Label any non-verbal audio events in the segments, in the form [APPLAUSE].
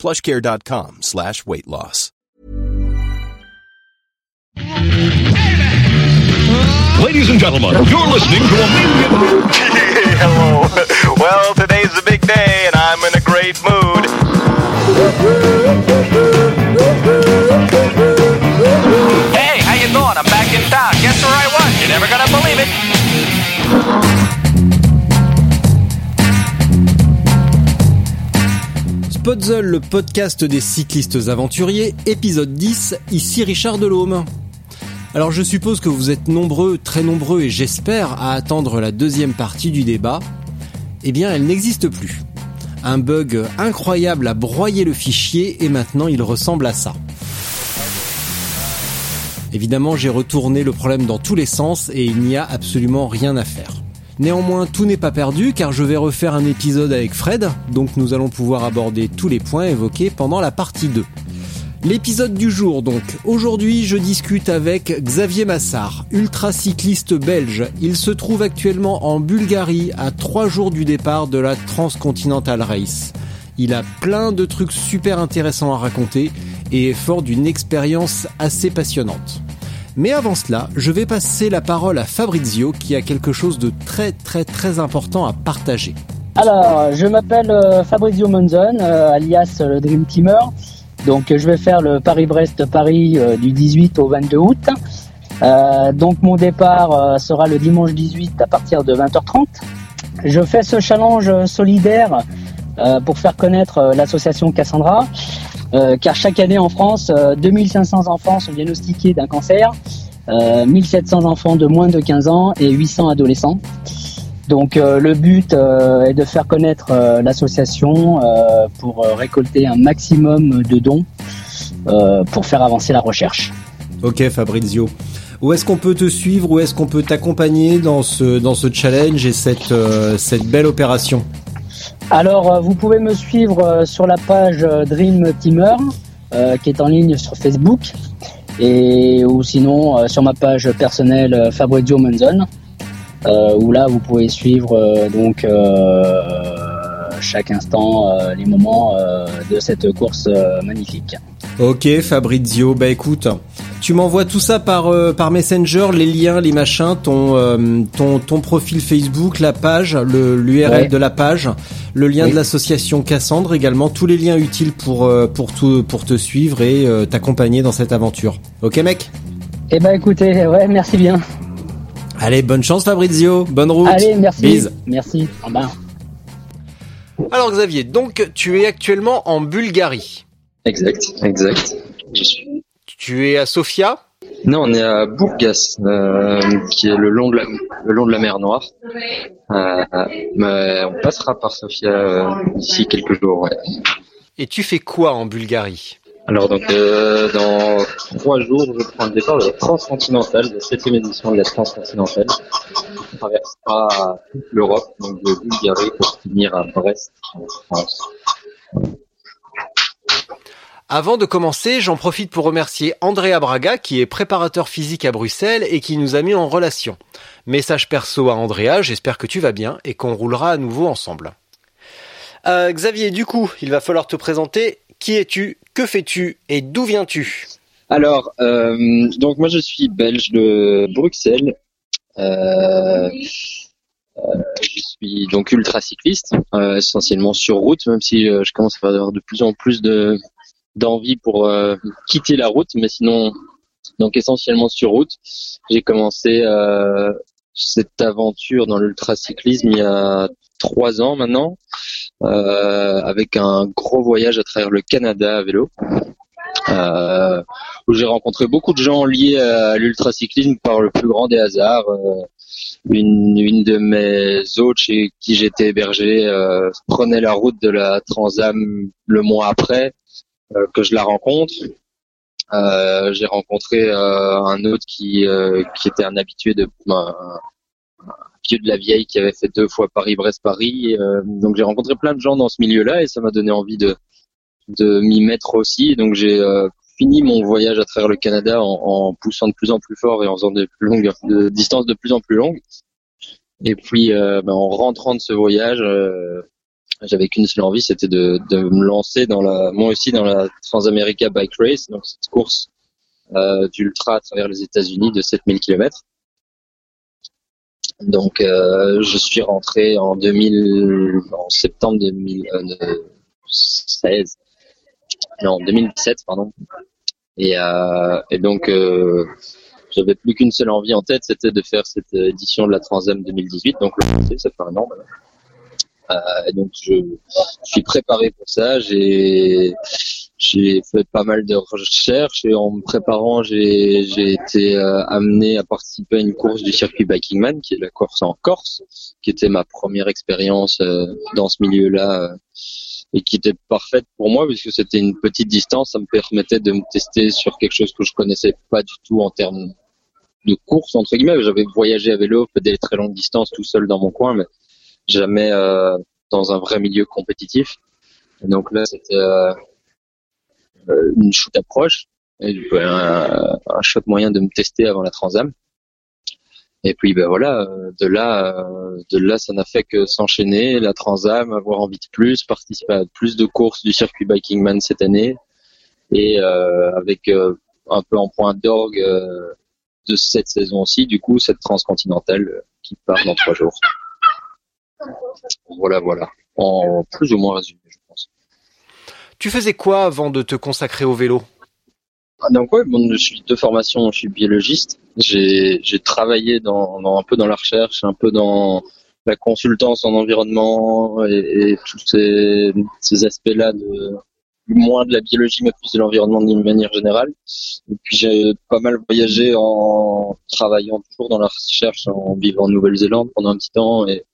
plushcare.com slash weight loss. Ladies and gentlemen, you're listening to a million... Hello. Well, today's a big day, and I'm in a great mood. Hey, how you doing? I'm back in town. Guess where I was? You're never gonna believe it. Spotzel, le podcast des cyclistes aventuriers, épisode 10, ici Richard Delhomme. Alors je suppose que vous êtes nombreux, très nombreux et j'espère à attendre la deuxième partie du débat. Eh bien elle n'existe plus. Un bug incroyable a broyé le fichier et maintenant il ressemble à ça. Évidemment j'ai retourné le problème dans tous les sens et il n'y a absolument rien à faire. Néanmoins, tout n'est pas perdu car je vais refaire un épisode avec Fred, donc nous allons pouvoir aborder tous les points évoqués pendant la partie 2. L'épisode du jour donc. Aujourd'hui, je discute avec Xavier Massard, ultracycliste belge. Il se trouve actuellement en Bulgarie à 3 jours du départ de la Transcontinental Race. Il a plein de trucs super intéressants à raconter et est fort d'une expérience assez passionnante. Mais avant cela, je vais passer la parole à Fabrizio qui a quelque chose de très très très important à partager. Alors, je m'appelle euh, Fabrizio Monzon, euh, alias euh, le Dream Teamer. Donc, je vais faire le Paris-Brest-Paris du 18 au 22 août. Donc, mon départ sera le dimanche 18 à partir de 20h30. Je fais ce challenge solidaire pour faire connaître l'association Cassandra, euh, car chaque année en France, euh, 2500 enfants sont diagnostiqués d'un cancer, euh, 1700 enfants de moins de 15 ans et 800 adolescents. Donc euh, le but euh, est de faire connaître euh, l'association euh, pour euh, récolter un maximum de dons euh, pour faire avancer la recherche. Ok Fabrizio. Où est-ce qu'on peut te suivre Où est-ce qu'on peut t'accompagner dans ce, dans ce challenge et cette, euh, cette belle opération? Alors euh, vous pouvez me suivre euh, sur la page euh, Dream Teamer euh, qui est en ligne sur Facebook et ou sinon euh, sur ma page personnelle Fabrizio Monzon euh, où là vous pouvez suivre donc chaque instant les moments de cette course magnifique. Ok Fabrizio, bah écoute, tu m'envoies tout ça par, euh, par Messenger, les liens, les machins, ton, euh, ton, ton profil Facebook, la page, le l'URL Ouais. de la page, le lien Oui. de l'association Cassandre également, tous les liens utiles pour, euh, pour, tout, pour te suivre et euh, t'accompagner dans cette aventure. Ok mec Eh ben écoutez, ouais merci bien. Allez, bonne chance Fabrizio, bonne route. Allez merci. Bise. Merci. Au revoir. Alors Xavier, donc tu es actuellement en Bulgarie. Exact, exact. Je suis. Tu es à Sofia? Non, on est à Bourgas, euh, qui est le long de la, le long de la mer Noire. Euh, mais on passera par Sofia euh, d'ici quelques jours. Ouais. et tu fais quoi en Bulgarie? Alors donc, euh, dans trois jours, je prends le départ de la Transcontinentale, la septième édition de la Transcontinentale. On traversera toute l'Europe, donc de Bulgarie pour finir à Brest, en France. Avant de commencer, j'en profite pour remercier Andrea Braga qui est préparateur physique à Bruxelles et qui nous a mis en relation. Message perso à Andrea, j'espère que tu vas bien et qu'on roulera à nouveau ensemble. Euh, Xavier, du coup, il va falloir te présenter. Qui es-tu? Que fais-tu? Et d'où viens-tu? Alors, euh, donc moi je suis belge de Bruxelles. Euh, je suis donc ultra cycliste, essentiellement sur route, même si je commence à avoir de plus en plus de d'envie pour euh, quitter la route, mais sinon donc essentiellement sur route. J'ai commencé euh, cette aventure dans l'ultracyclisme il y a trois ans maintenant, euh, avec un gros voyage à travers le Canada à vélo. Euh, où j'ai rencontré beaucoup de gens liés à l'ultracyclisme par le plus grand des hasards. Euh, une, une de mes hôtes chez qui j'étais hébergé euh, prenait la route de la Transam le mois après que je la rencontre. Euh, j'ai rencontré euh, un autre qui euh, qui était un habitué de un vieux de la vieille qui avait fait deux fois Paris-Brest-Paris. Euh, donc j'ai rencontré plein de gens dans ce milieu-là et ça m'a donné envie de de m'y mettre aussi. Donc j'ai euh, fini mon voyage à travers le Canada en, en, poussant de plus en plus fort et en faisant de plus longues de distances de plus en plus longues. Et puis euh, ben, en rentrant de ce voyage, euh, j'avais qu'une seule envie, c'était de, de, me lancer dans la, moi aussi dans la Transamerica Bike Race, donc cette course euh, d'ultra à travers les États-Unis de 7000 km. Donc euh, je suis rentré en 2000, en septembre 2016, non 2017 pardon. Et, euh, et donc euh, j'avais plus qu'une seule envie en tête, c'était de faire cette édition de la Transam 2018. Donc le ça fait un an maintenant. Euh, donc je, suis préparé pour ça. J'ai fait pas mal de recherches et en me préparant, j'ai j'ai été euh, amené à participer à une course du circuit Bikingman, qui est la course en Corse, qui était ma première expérience euh, dans ce milieu-là euh, et qui était parfaite pour moi puisque c'était une petite distance. Ça me permettait de me tester sur quelque chose que je connaissais pas du tout en termes de course entre guillemets. J'avais voyagé à vélo, fait des très longues distances tout seul dans mon coin, mais jamais euh, dans un vrai milieu compétitif. Donc là, c'était euh, une shoot approche et un, un chouette moyen de me tester avant la Transam. Et puis ben voilà, de là, de là, ça n'a fait que s'enchaîner. La Transam, avoir envie de plus, participer à plus de courses du circuit Bikingman cette année, et euh, avec euh, un peu en point d'orgue euh, de cette saison aussi, du coup, cette transcontinentale qui part dans trois jours. Voilà, voilà. En plus ou moins résumé, je pense. Tu faisais quoi avant de te consacrer au vélo? Donc ouais, bon, je suis de formation, je suis biologiste. J'ai travaillé dans, dans, un peu dans la recherche, un peu dans la consultance en environnement et, et tous ces, ces aspects-là de moins de la biologie mais plus de l'environnement d'une manière générale. Et puis j'ai pas mal voyagé en travaillant toujours dans la recherche, en vivant en Nouvelle-Zélande pendant un petit temps et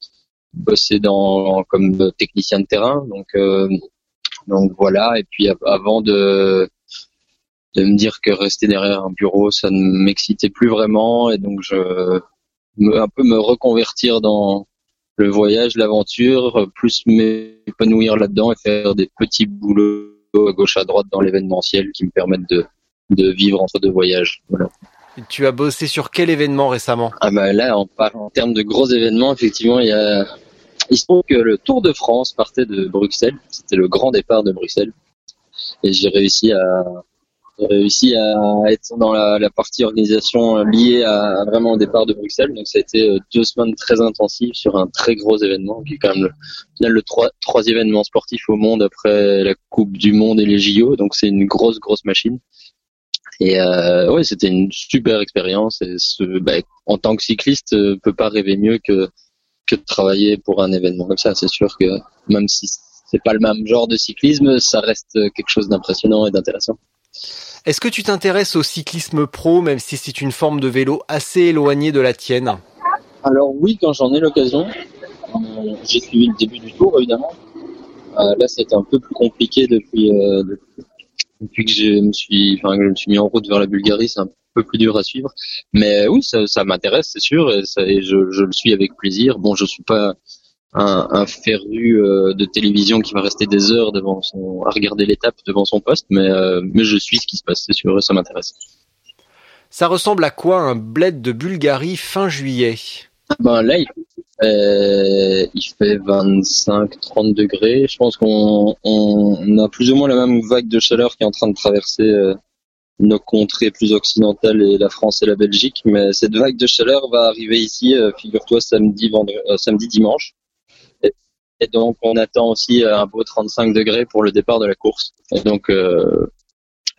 bossé dans comme technicien de terrain. Donc euh, donc voilà. Et puis avant de de me dire que rester derrière un bureau, ça ne m'excitait plus vraiment, et donc je me, un peu me reconvertir dans le voyage, l'aventure, plus m'épanouir là-dedans et faire des petits boulots à gauche à droite dans l'événementiel qui me permettent de, de vivre entre deux voyages. Voilà. Et tu as bossé sur quel événement récemment? Ah bah là, en, en termes de gros événements, effectivement, il y a il se trouve que le Tour de France partait de Bruxelles. C'était le grand départ de Bruxelles. Et j'ai réussi à, être dans la, partie organisation liée à, vraiment au départ de Bruxelles. Donc ça a été euh, deux semaines très intensives sur un très gros événement qui est quand même le, trois, troisième événement sportif au monde après la Coupe du Monde et les JO. Donc c'est une grosse grosse machine. Et euh, ouais, c'était une super expérience. Et bah, en tant que cycliste, euh, peut pas rêver mieux que que de travailler pour un événement comme ça. C'est sûr que même si c'est pas le même genre de cyclisme, ça reste quelque chose d'impressionnant et d'intéressant. Est-ce que tu t'intéresses au cyclisme pro, même si c'est une forme de vélo assez éloignée de la tienne? Alors oui, quand j'en ai l'occasion. Euh, j'ai suivi le début du tour, évidemment. Euh, là, c'est un peu plus compliqué depuis, euh, depuis que je me suis, enfin, je me suis mis en route vers la Bulgarie. C'est un peu plus dur à suivre. Mais oui, ça, ça m'intéresse, c'est sûr, et, ça, et je, je, le suis avec plaisir. Bon, je suis pas un, un féru euh, de télévision qui va rester des heures devant son, à regarder l'étape devant son poste, mais, euh, mais je suis ce qui se passe, c'est sûr, ça m'intéresse. Ça ressemble à quoi un bled de Bulgarie fin juillet? Ben là, il, euh, il fait 25-30 degrés. Je pense qu'on on a plus ou moins la même vague de chaleur qui est en train de traverser euh, nos contrées plus occidentales et la France et la Belgique. Mais cette vague de chaleur va arriver ici, euh, figure-toi, samedi, vendredi, samedi, dimanche. Et donc, on attend aussi un beau 35 degrés pour le départ de la course. Et donc, euh,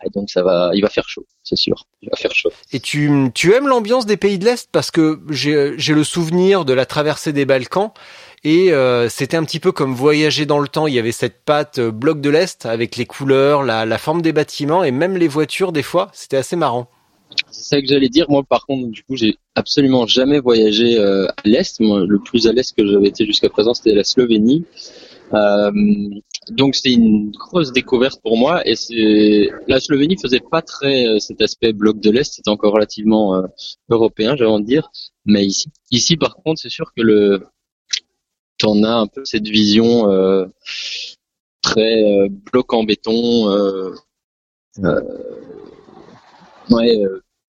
et donc ça va, il va faire chaud, c'est sûr. Il va faire chaud. Et tu, tu aimes l'ambiance des pays de l'Est? Parce que j'ai, le souvenir de la traversée des Balkans et euh, c'était un petit peu comme voyager dans le temps. Il y avait cette patte euh, bloc de l'Est avec les couleurs, la, la forme des bâtiments et même les voitures des fois. C'était assez marrant. C'est ça que j'allais dire. Moi, par contre, du coup, j'ai absolument jamais voyagé euh, à l'est. Moi, le plus à l'est que j'avais été jusqu'à présent, c'était la Slovénie. Euh, donc c'est une grosse découverte pour moi. Et c'est la Slovénie faisait pas très euh, cet aspect bloc de l'Est, c'était encore relativement euh, européen, j'ai envie de dire. Mais ici, ici par contre, c'est sûr que le t'en as un peu cette vision euh, très euh, bloc en béton, euh, euh, ouais,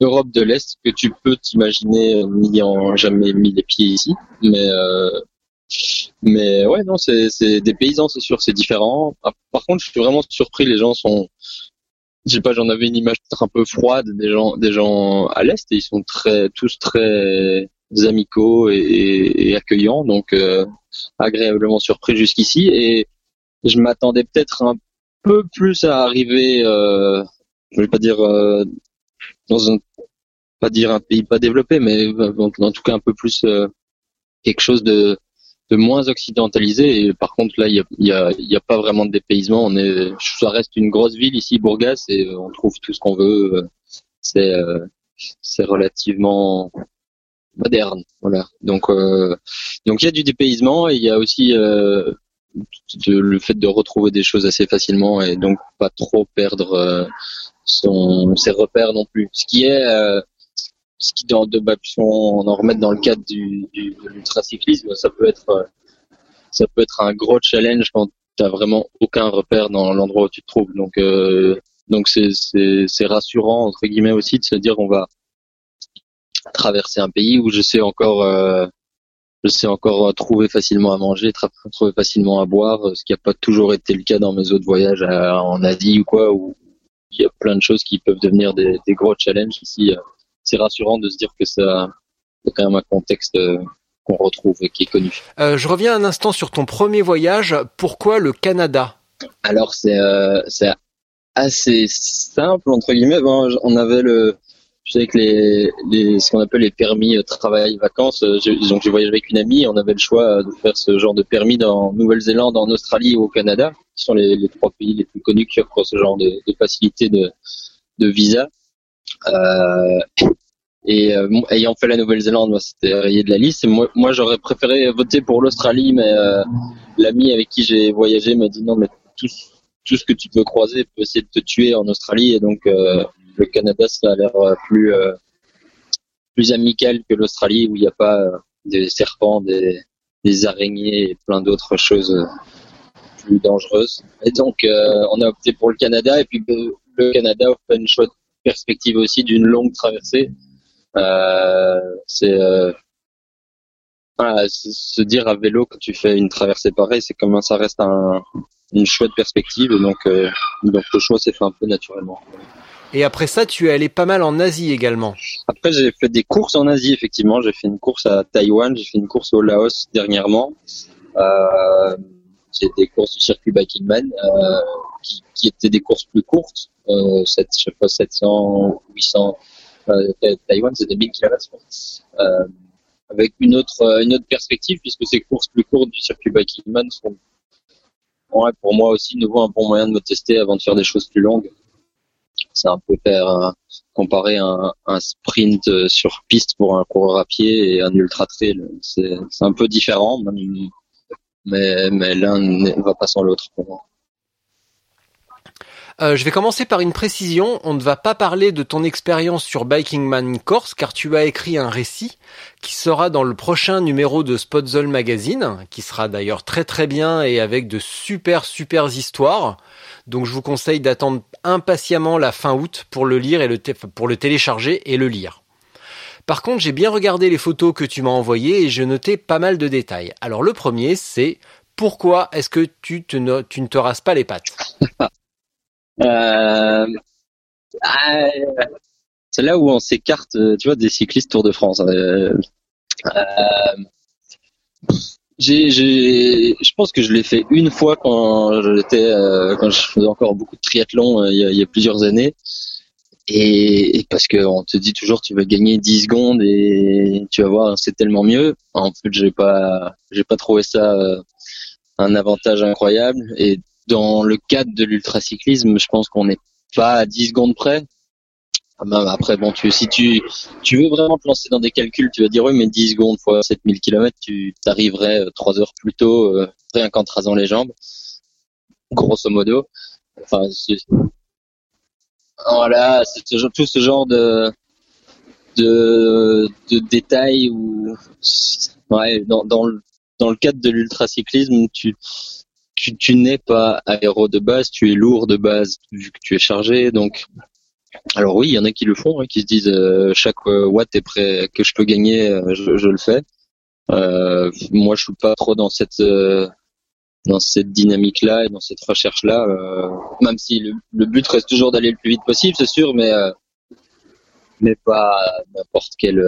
Europe de l'Est que tu peux t'imaginer n'ayant jamais mis les pieds ici, mais euh, mais ouais, non, c'est des paysans, c'est sûr, c'est différent. Ah, Par contre, je suis vraiment surpris. Les gens sont, je sais pas, j'en avais une image peut-être un peu froide des gens, des gens à l'est, et ils sont très, tous très amicaux et, et accueillants, donc euh, agréablement surpris jusqu'ici. Et je m'attendais peut-être un peu plus à arriver, euh, je vais pas dire euh, dans un, pas dire un pays pas développé, mais euh, en, en tout cas un peu plus euh, quelque chose de de moins occidentalisé. Et par contre là il y a, a, a pas vraiment de dépaysement. On est ça reste une grosse ville ici Bourgas et euh, on trouve tout ce qu'on veut. Euh, c'est euh, c'est relativement moderne voilà. Donc euh, donc il y a du dépaysement et il y a aussi euh, le fait de retrouver des choses assez facilement et donc pas trop perdre euh, son ses repères non plus. Ce qui est qui dans de bah, si on en remettre dans le cadre du, du de l'ultracyclisme ça peut être euh, ça peut être un gros challenge quand t'as vraiment aucun repère dans l'endroit où tu te trouves donc euh, donc c'est rassurant entre guillemets aussi de se dire on va traverser un pays où je sais encore euh, je sais encore euh, trouver facilement à manger, trouver facilement à boire, ce qui n'a pas toujours été le cas dans mes autres voyages en Asie ou quoi, où il y a plein de choses qui peuvent devenir des, des gros challenges. Ici, euh, c'est rassurant de se dire que ça c'est quand même un contexte euh, qu'on retrouve et qui est connu. Euh, je reviens un instant sur ton premier voyage. Pourquoi le Canada? Alors c'est euh, c'est assez simple entre guillemets. Bon, on avait le je sais que les, les ce qu'on appelle les permis travail vacances. j'ai- donc j'ai voyagé avec une amie. On avait le choix de faire ce genre de permis dans Nouvelle-Zélande, en Australie ou au Canada, qui sont les, les trois pays les plus connus qui offrent ce genre de, de facilité de de visa. Euh, et euh, ayant fait la Nouvelle-Zélande, c'était rayé de la liste. Moi, j'aurais préféré voter pour l'Australie, mais euh, l'ami avec qui j'ai voyagé m'a dit non, mais tout, ce que tu peux croiser peut essayer de te tuer en Australie. Et donc euh, le Canada, ça a l'air euh, plus euh, plus amical que l'Australie, où il n'y a pas euh, des serpents, des, araignées et plein d'autres choses plus dangereuses. Et donc on a opté pour le Canada. Et puis le Canada offre une chouette perspective aussi d'une longue traversée. Euh, c'est euh, voilà, se dire à vélo quand tu fais une traversée pareille, c'est comment ça reste un, une chouette perspective. Et donc, euh, donc le choix s'est fait un peu naturellement. Et après ça, tu es allé pas mal en Asie également. Après, j'ai fait des courses en Asie, effectivement. J'ai fait une course à Taïwan, j'ai fait une course au Laos dernièrement. Euh, j'ai des courses du circuit Biking Man, euh, qui, qui étaient des courses plus courtes. Euh, sept- je sais pas, 700, 800. Euh, Ta- Taïwan, c'est des 1000 km. Euh, avec une autre, euh, une autre perspective, puisque ces courses plus courtes du circuit Biking Man sont, ouais, pour moi aussi, nouveau un bon moyen de me tester avant de faire des choses plus longues. C'est un peu faire, comparer un, un sprint sur piste pour un coureur à pied et un ultra trail. C'est un peu différent, mais, mais l'un ne va pas sans l'autre pour moi. Euh, je vais commencer par une précision. On ne va pas parler de ton expérience sur Biking Man Corse car tu as écrit un récit qui sera dans le prochain numéro de Spotzol Magazine, qui sera d'ailleurs très très bien et avec de super super histoires. Donc je vous conseille d'attendre impatiemment la fin août pour le lire et pour le télécharger et le lire. Par contre, j'ai bien regardé les photos que tu m'as envoyées et j'ai noté pas mal de détails. Alors le premier, c'est pourquoi est-ce que tu, tu ne te rases pas les pattes? [LAUGHS] Euh, ah, c'est là où on s'écarte, euh, tu vois, des cyclistes Tour de France. Euh, euh, j'ai, j'ai, je pense que je l'ai fait une fois quand j'étais, euh, quand je faisais encore beaucoup de triathlon euh, il, y a, plusieurs années. Et, parce que on te dit toujours tu vas gagner 10 secondes et tu vas voir c'est tellement mieux. En fait, j'ai pas, j'ai pas trouvé ça un avantage incroyable. Et dans le cadre de l'ultracyclisme, je pense qu'on n'est pas à 10 secondes près. Ah ben, Après, bon, tu, si tu, tu veux vraiment te lancer dans des calculs, tu vas dire oui, mais 10 secondes fois 7000 km, tu t'arriverais 3 heures plus tôt, euh, rien qu'en te rasant les jambes. grosso modo. Enfin, voilà, tout ce genre de de, de détails ouais, dans le dans le cadre de l'ultracyclisme, tu tu, tu n'es pas aéro de base, tu es lourd de base vu que tu es chargé. Donc, alors oui, il y en a qui le font, hein, qui se disent euh, chaque euh, watt est prêt que je peux gagner, euh, je, je le fais. Euh, moi, je suis pas trop dans cette euh, dans cette dynamique-là et dans cette recherche-là. même si le, le but reste toujours d'aller le plus vite possible, c'est sûr, mais mais pas n'importe quel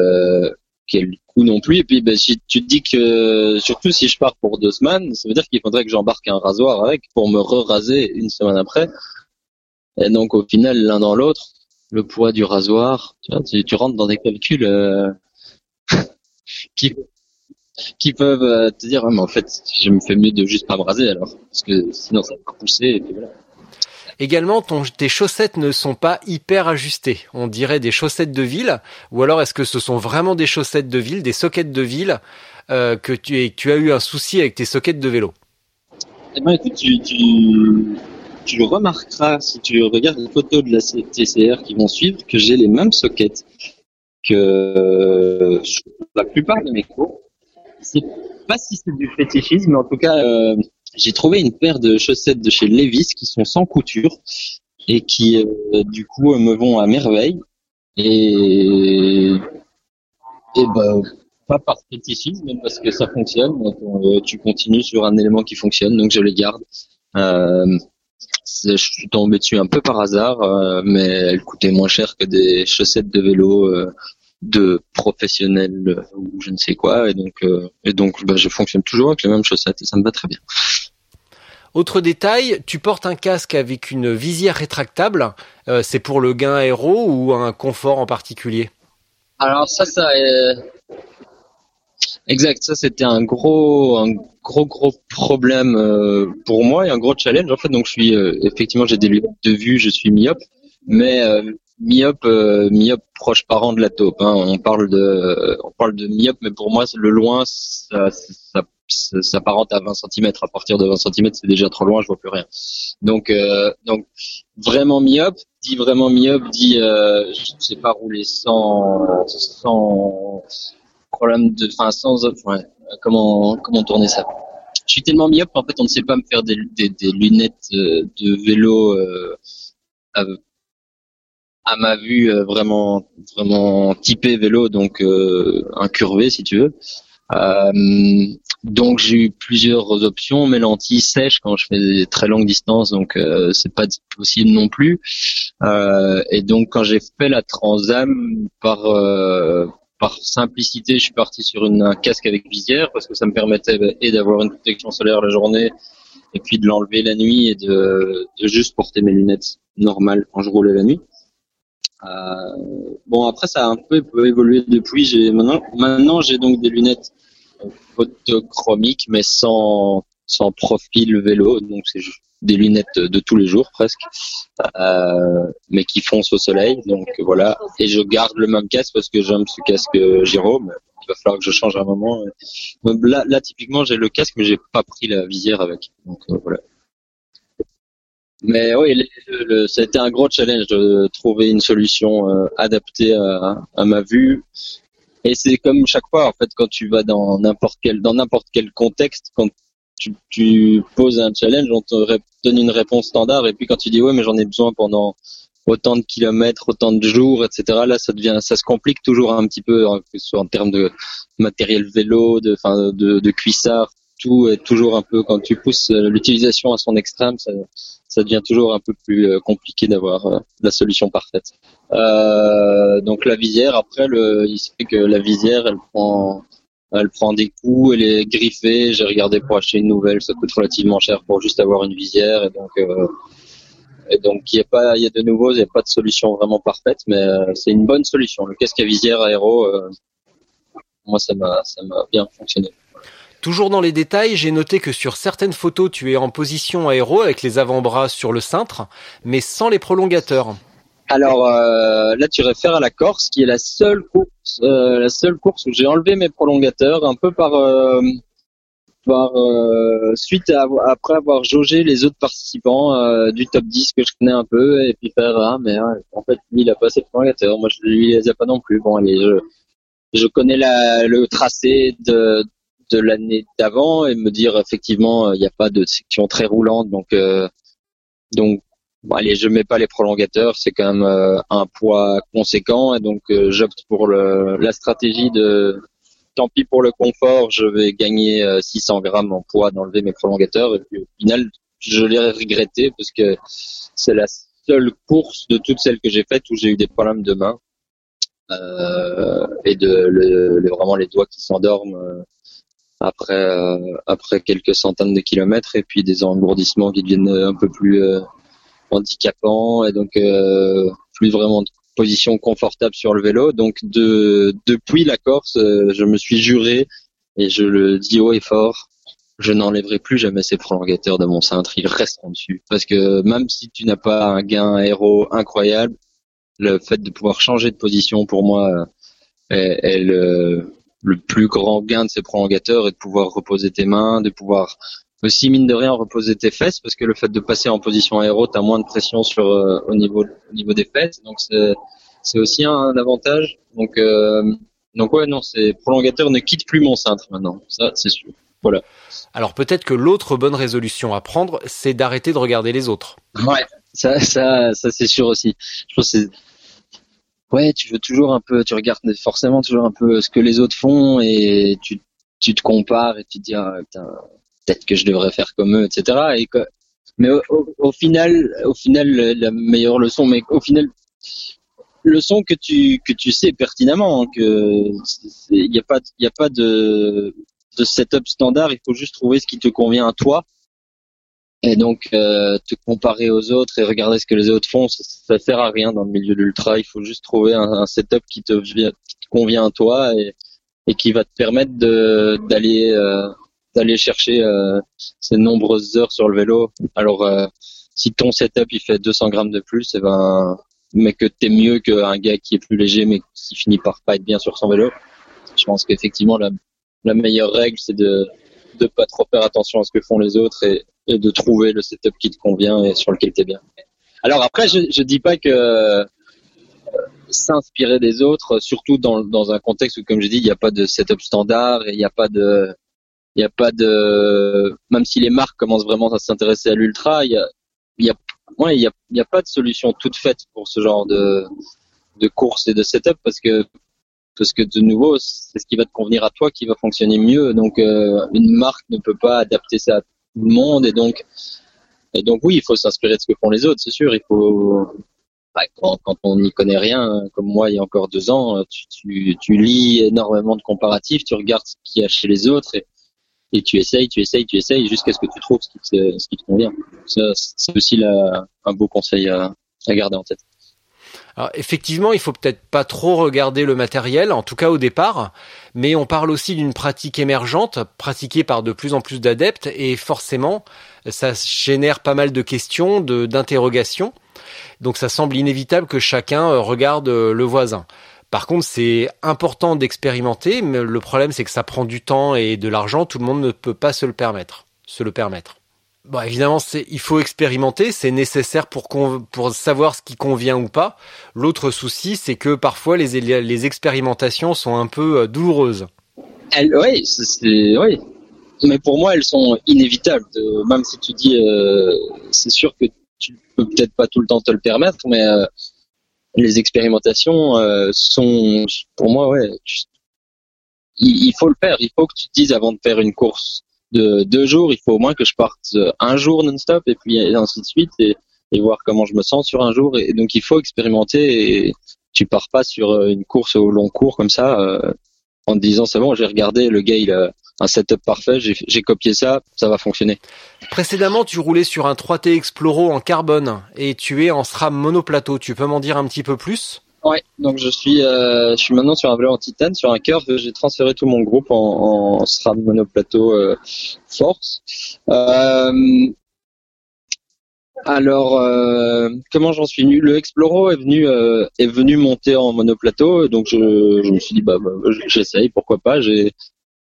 euh, quel coup non plus. Et puis, ben, si tu te dis que surtout si je pars pour deux semaines, ça veut dire qu'il faudrait que j'embarque un rasoir avec pour me re-raser une semaine après. Et donc, au final, l'un dans l'autre, le poids du rasoir, tu, vois, tu, rentres dans des calculs euh, [LAUGHS] qui qui peuvent euh, te dire, mais en fait, je me fais mieux de juste pas me raser alors, parce que sinon ça va pousser. Et puis voilà. Également, tes chaussettes ne sont pas hyper ajustées. On dirait des chaussettes de ville, ou alors est-ce que ce sont vraiment des chaussettes de ville, des sockets de ville, euh, que tu, as eu un souci avec tes sockets de vélo? Eh ben, écoute, tu, tu, remarqueras si tu regardes les photos de la TCR qui vont suivre que j'ai les mêmes sockets que sur la plupart de mes cours. C'est pas si c'est du fétichisme, mais en tout cas, euh, j'ai trouvé une paire de chaussettes de chez Levis qui sont sans couture et qui, euh, du coup, euh, me vont à merveille. Et, et ben, pas par fétichisme, mais parce que ça fonctionne. Euh, tu continues sur un élément qui fonctionne, donc je les garde. Euh, je suis tombé dessus un peu par hasard, euh, mais elles coûtaient moins cher que des chaussettes de vélo de professionnels ou je ne sais quoi, et donc et donc bah, je fonctionne toujours avec les mêmes chaussettes et ça me va très bien. Autre détail, tu portes un casque avec une visière rétractable. Euh, c'est pour le gain aéro ou un confort en particulier? Alors ça, ça est... Exact, ça c'était un gros, un gros gros problème euh, pour moi et un gros challenge en fait. Donc je suis euh, effectivement j'ai des lunettes de vue, je suis myope, mais euh, myope, euh, myope proche parent de la taupe. Hein. On parle de, on parle de myope, mais pour moi le loin ça, ça s'apparente à 20 cm. À partir de 20 cm, c'est déjà trop loin, je vois plus rien. Donc euh, vraiment myope, dit vraiment myope, dit euh, je ne sais pas rouler sans sans problème de, enfin sans, ouais, comment comment tourner ça? Je suis tellement myope qu'en fait on ne sait pas me faire des, lunettes euh, de vélo à, ma vue vraiment vraiment typé vélo donc incurvé si tu veux. Euh, donc j'ai eu plusieurs options, mes lentilles sèches quand je fais des très longues distances, donc euh, c'est pas possible non plus. Euh, et donc quand j'ai fait la Transam par par simplicité, je suis parti sur une, un casque avec visière parce que ça me permettait bah, et d'avoir une protection solaire la journée et puis de l'enlever la nuit et de, de juste porter mes lunettes normales quand je roulais la nuit. Euh, bon après ça a un peu évolué depuis. J'ai maintenant maintenant j'ai donc des lunettes photochromiques mais sans sans profil vélo donc c'est des lunettes de tous les jours presque, euh, mais qui foncent au soleil. Donc voilà. Et je garde le même casque parce que j'aime ce casque Jérôme. Il va falloir que je change un moment. Là, là typiquement, j'ai le casque, mais j'ai pas pris la visière avec. Donc euh, voilà. Mais oui, le, le, ça a été un gros challenge de trouver une solution euh, adaptée à, à ma vue. Et c'est comme chaque fois, en fait, quand tu vas dans n'importe quel dans n'importe quel contexte, quand tu, tu, poses un challenge, on te donne une réponse standard, et puis quand tu dis ouais, mais j'en ai besoin pendant autant de kilomètres, autant de jours, etc. Là, ça devient, ça se complique toujours un petit peu, que ce soit en termes de matériel vélo, de, enfin, de, de cuissard, tout est toujours un peu quand tu pousses l'utilisation à son extrême, ça, devient toujours un peu plus compliqué d'avoir la solution parfaite. Euh, donc la visière, après, le, il se fait que la visière, elle prend elle prend des coups, elle est griffée. J'ai regardé pour acheter une nouvelle, ça coûte relativement cher pour juste avoir une visière. Et donc, euh, donc il y a pas, il y a de nouveau, il n'y a pas de solution vraiment parfaite, mais euh, c'est une bonne solution. Le casque à visière aéro, euh, moi ça m'a, ça m'a bien fonctionné. Toujours dans les détails, j'ai noté que sur certaines photos, tu es en position aéro avec les avant-bras sur le cintre, mais sans les prolongateurs. Alors euh, là, tu réfères à la Corse, qui est la seule course, euh, la seule course où j'ai enlevé mes prolongateurs, un peu par, euh, suite après avoir jaugé les autres participants du top 10 que je connais un peu et puis faire ah mais hein, en fait lui il a pas ses prolongateurs moi je lui les ai pas non plus bon allez je, connais le tracé de de l'année d'avant et me dire effectivement il n'y a pas de section très roulante donc euh, donc allez je mets pas les prolongateurs c'est quand même euh, un poids conséquent et donc euh, j'opte pour le, la stratégie de tant pis pour le confort, je vais gagner 600 grammes en poids d'enlever mes prolongateurs. Et puis au final, je l'ai regretté parce que c'est la seule course de toutes celles que j'ai faites où j'ai eu des problèmes de main euh, et de vraiment les doigts qui s'endorment euh, après euh, après quelques centaines de kilomètres et puis des engourdissements qui deviennent un peu plus euh, handicapants et donc euh, plus vraiment de position confortable sur le vélo. Donc de, depuis la Corse, euh, je me suis juré, et je le dis haut et fort, je n'enlèverai plus jamais ces prolongateurs de mon cintre, ils resteront dessus. Parce que même si tu n'as pas un gain aéro incroyable, le fait de pouvoir changer de position pour moi est, le, le, plus grand gain de ces prolongateurs et de pouvoir reposer tes mains, de pouvoir aussi mine de rien reposer tes fesses parce que le fait de passer en position aéro, tu as moins de pression sur euh, au niveau au niveau des fesses, donc c'est c'est aussi un, avantage. Donc euh, donc ouais non, ces prolongateurs ne quittent plus mon cintre maintenant, ça c'est sûr. Voilà. Alors peut-être que l'autre bonne résolution à prendre, c'est d'arrêter de regarder les autres. Ouais, ça ça ça c'est sûr aussi. Je pense c'est ouais, tu veux toujours un peu, tu regardes forcément toujours un peu ce que les autres font et tu tu te compares et tu te dis ah, peut-être que je devrais faire comme eux, etc. Et mais au, final, au final, la meilleure leçon, mais au final, leçon que tu que tu sais pertinemment hein, que il n'y a pas il a pas de de setup standard, il faut juste trouver ce qui te convient à toi. Et donc euh, te comparer aux autres et regarder ce que les autres font, ça, ça sert à rien dans le milieu de l'ultra. Il faut juste trouver un, setup qui te, convient à toi et, qui va te permettre d'aller euh, d'aller chercher euh, ces nombreuses heures sur le vélo. Alors, euh, si ton setup il fait 200 grammes de plus, et eh ben, mais que t'es mieux qu'un gars qui est plus léger mais qui finit par pas être bien sur son vélo, je pense qu'effectivement la, la meilleure règle c'est de de pas trop faire attention à ce que font les autres et, et de trouver le setup qui te convient et sur lequel t'es bien. Alors après, je, je dis pas que euh, s'inspirer des autres, surtout dans, un contexte où, comme je dis, il n'y a pas de setup standard et il n'y a pas de il n'y a pas de, même si les marques commencent vraiment à s'intéresser à l'ultra, il y a, y a, y a, y a pas de solution toute faite pour ce genre de, de course et de setup parce que, parce que de nouveau, c'est ce qui va te convenir à toi qui va fonctionner mieux. Donc, euh, une marque ne peut pas adapter ça tout le monde et donc, et donc oui, il faut s'inspirer de ce que font les autres, c'est sûr. Il faut, bah, quand, quand, on n'y connaît rien, comme moi il y a encore deux ans, tu, tu, lis énormément de comparatifs, tu regardes ce qu'il y a chez les autres et, et tu essayes, tu essayes, tu essayes jusqu'à ce que tu trouves ce qui te, ce qui te convient. C'est aussi la, un beau conseil à, à garder en tête. Effectivement, il faut peut-être pas trop regarder le matériel, en tout cas au départ, mais on parle aussi d'une pratique émergente, pratiquée par de plus en plus d'adeptes, et forcément, ça génère pas mal de questions, d'interrogations. Donc ça semble inévitable que chacun euh, regarde euh, le voisin. Par contre, c'est important d'expérimenter, mais le problème c'est que ça prend du temps et de l'argent, tout le monde ne peut pas se le permettre, se le permettre. Bon, évidemment, c'est, il faut expérimenter, c'est nécessaire pour, pour savoir ce qui convient ou pas. L'autre souci, c'est que parfois les, les expérimentations sont un peu euh, douloureuses. oui, c'est, oui. Mais pour moi, elles sont inévitables. même si tu dis, euh, c'est sûr que tu peux peut-être pas tout le temps te le permettre, mais euh, les expérimentations euh, sont, pour moi, ouais, il, faut le faire. Il faut que tu te dises avant de faire une course de deux jours, il faut au moins que je parte euh, un jour non-stop et puis ainsi de suite et, voir comment je me sens sur un jour. Et donc il faut expérimenter et tu pars pas sur euh, une course au long cours comme ça en te disant c'est bon, j'ai regardé le gars il a un setup parfait, j'ai copié ça, ça va fonctionner. Précédemment, tu roulais sur un 3T Exploro en carbone et tu es en SRAM monoplateau. Tu peux m'en dire un petit peu plus? Ouais, donc je suis, euh, je suis maintenant sur un vélo en titane, sur un curve. J'ai transféré tout mon groupe en, en SRAM monoplateau euh, Force. Euh, alors, euh, comment j'en suis venu? Le Exploro est venu euh, est venu monter en monoplateau, donc je, je me suis dit bah, bah j'essaye, pourquoi pas? J'ai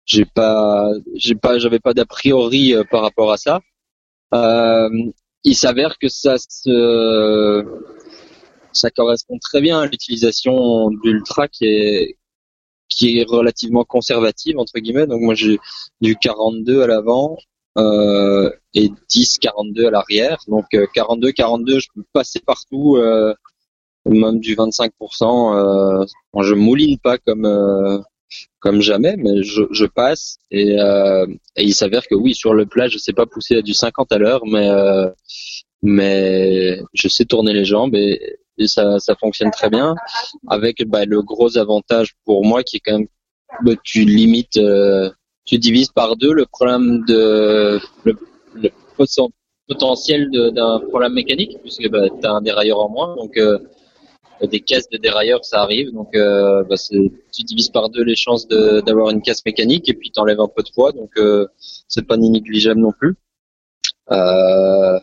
j'ai pas, j'ai pas, j'avais pas d'a priori euh, par rapport à ça. Il s'avère que ça se, ça correspond très bien à l'utilisation d'ultra qui est qui est relativement conservative entre guillemets. Donc moi j'ai du 42 à l'avant euh, et 10 42 à l'arrière. Donc 42 42 je peux passer partout euh, même du 25%. Euh, je mouline pas comme euh, comme jamais, mais je, je passe et, euh, et il s'avère que oui sur le plat je sais pas pousser à du 50 à l'heure, mais euh, mais je sais tourner les jambes et, et ça, ça fonctionne très bien. Avec bah, le gros avantage pour moi qui est quand même bah, tu limites euh, tu divises par deux le problème de le, le potentiel d'un problème mécanique puisque bah, tu as un dérailleur en moins. Donc euh, des caisses de dérailleurs ça arrive. Donc euh, bah, tu divises par deux les chances d'avoir une casse mécanique et puis tu enlèves un peu de poids. Donc euh, c'est pas négligeable non plus euh,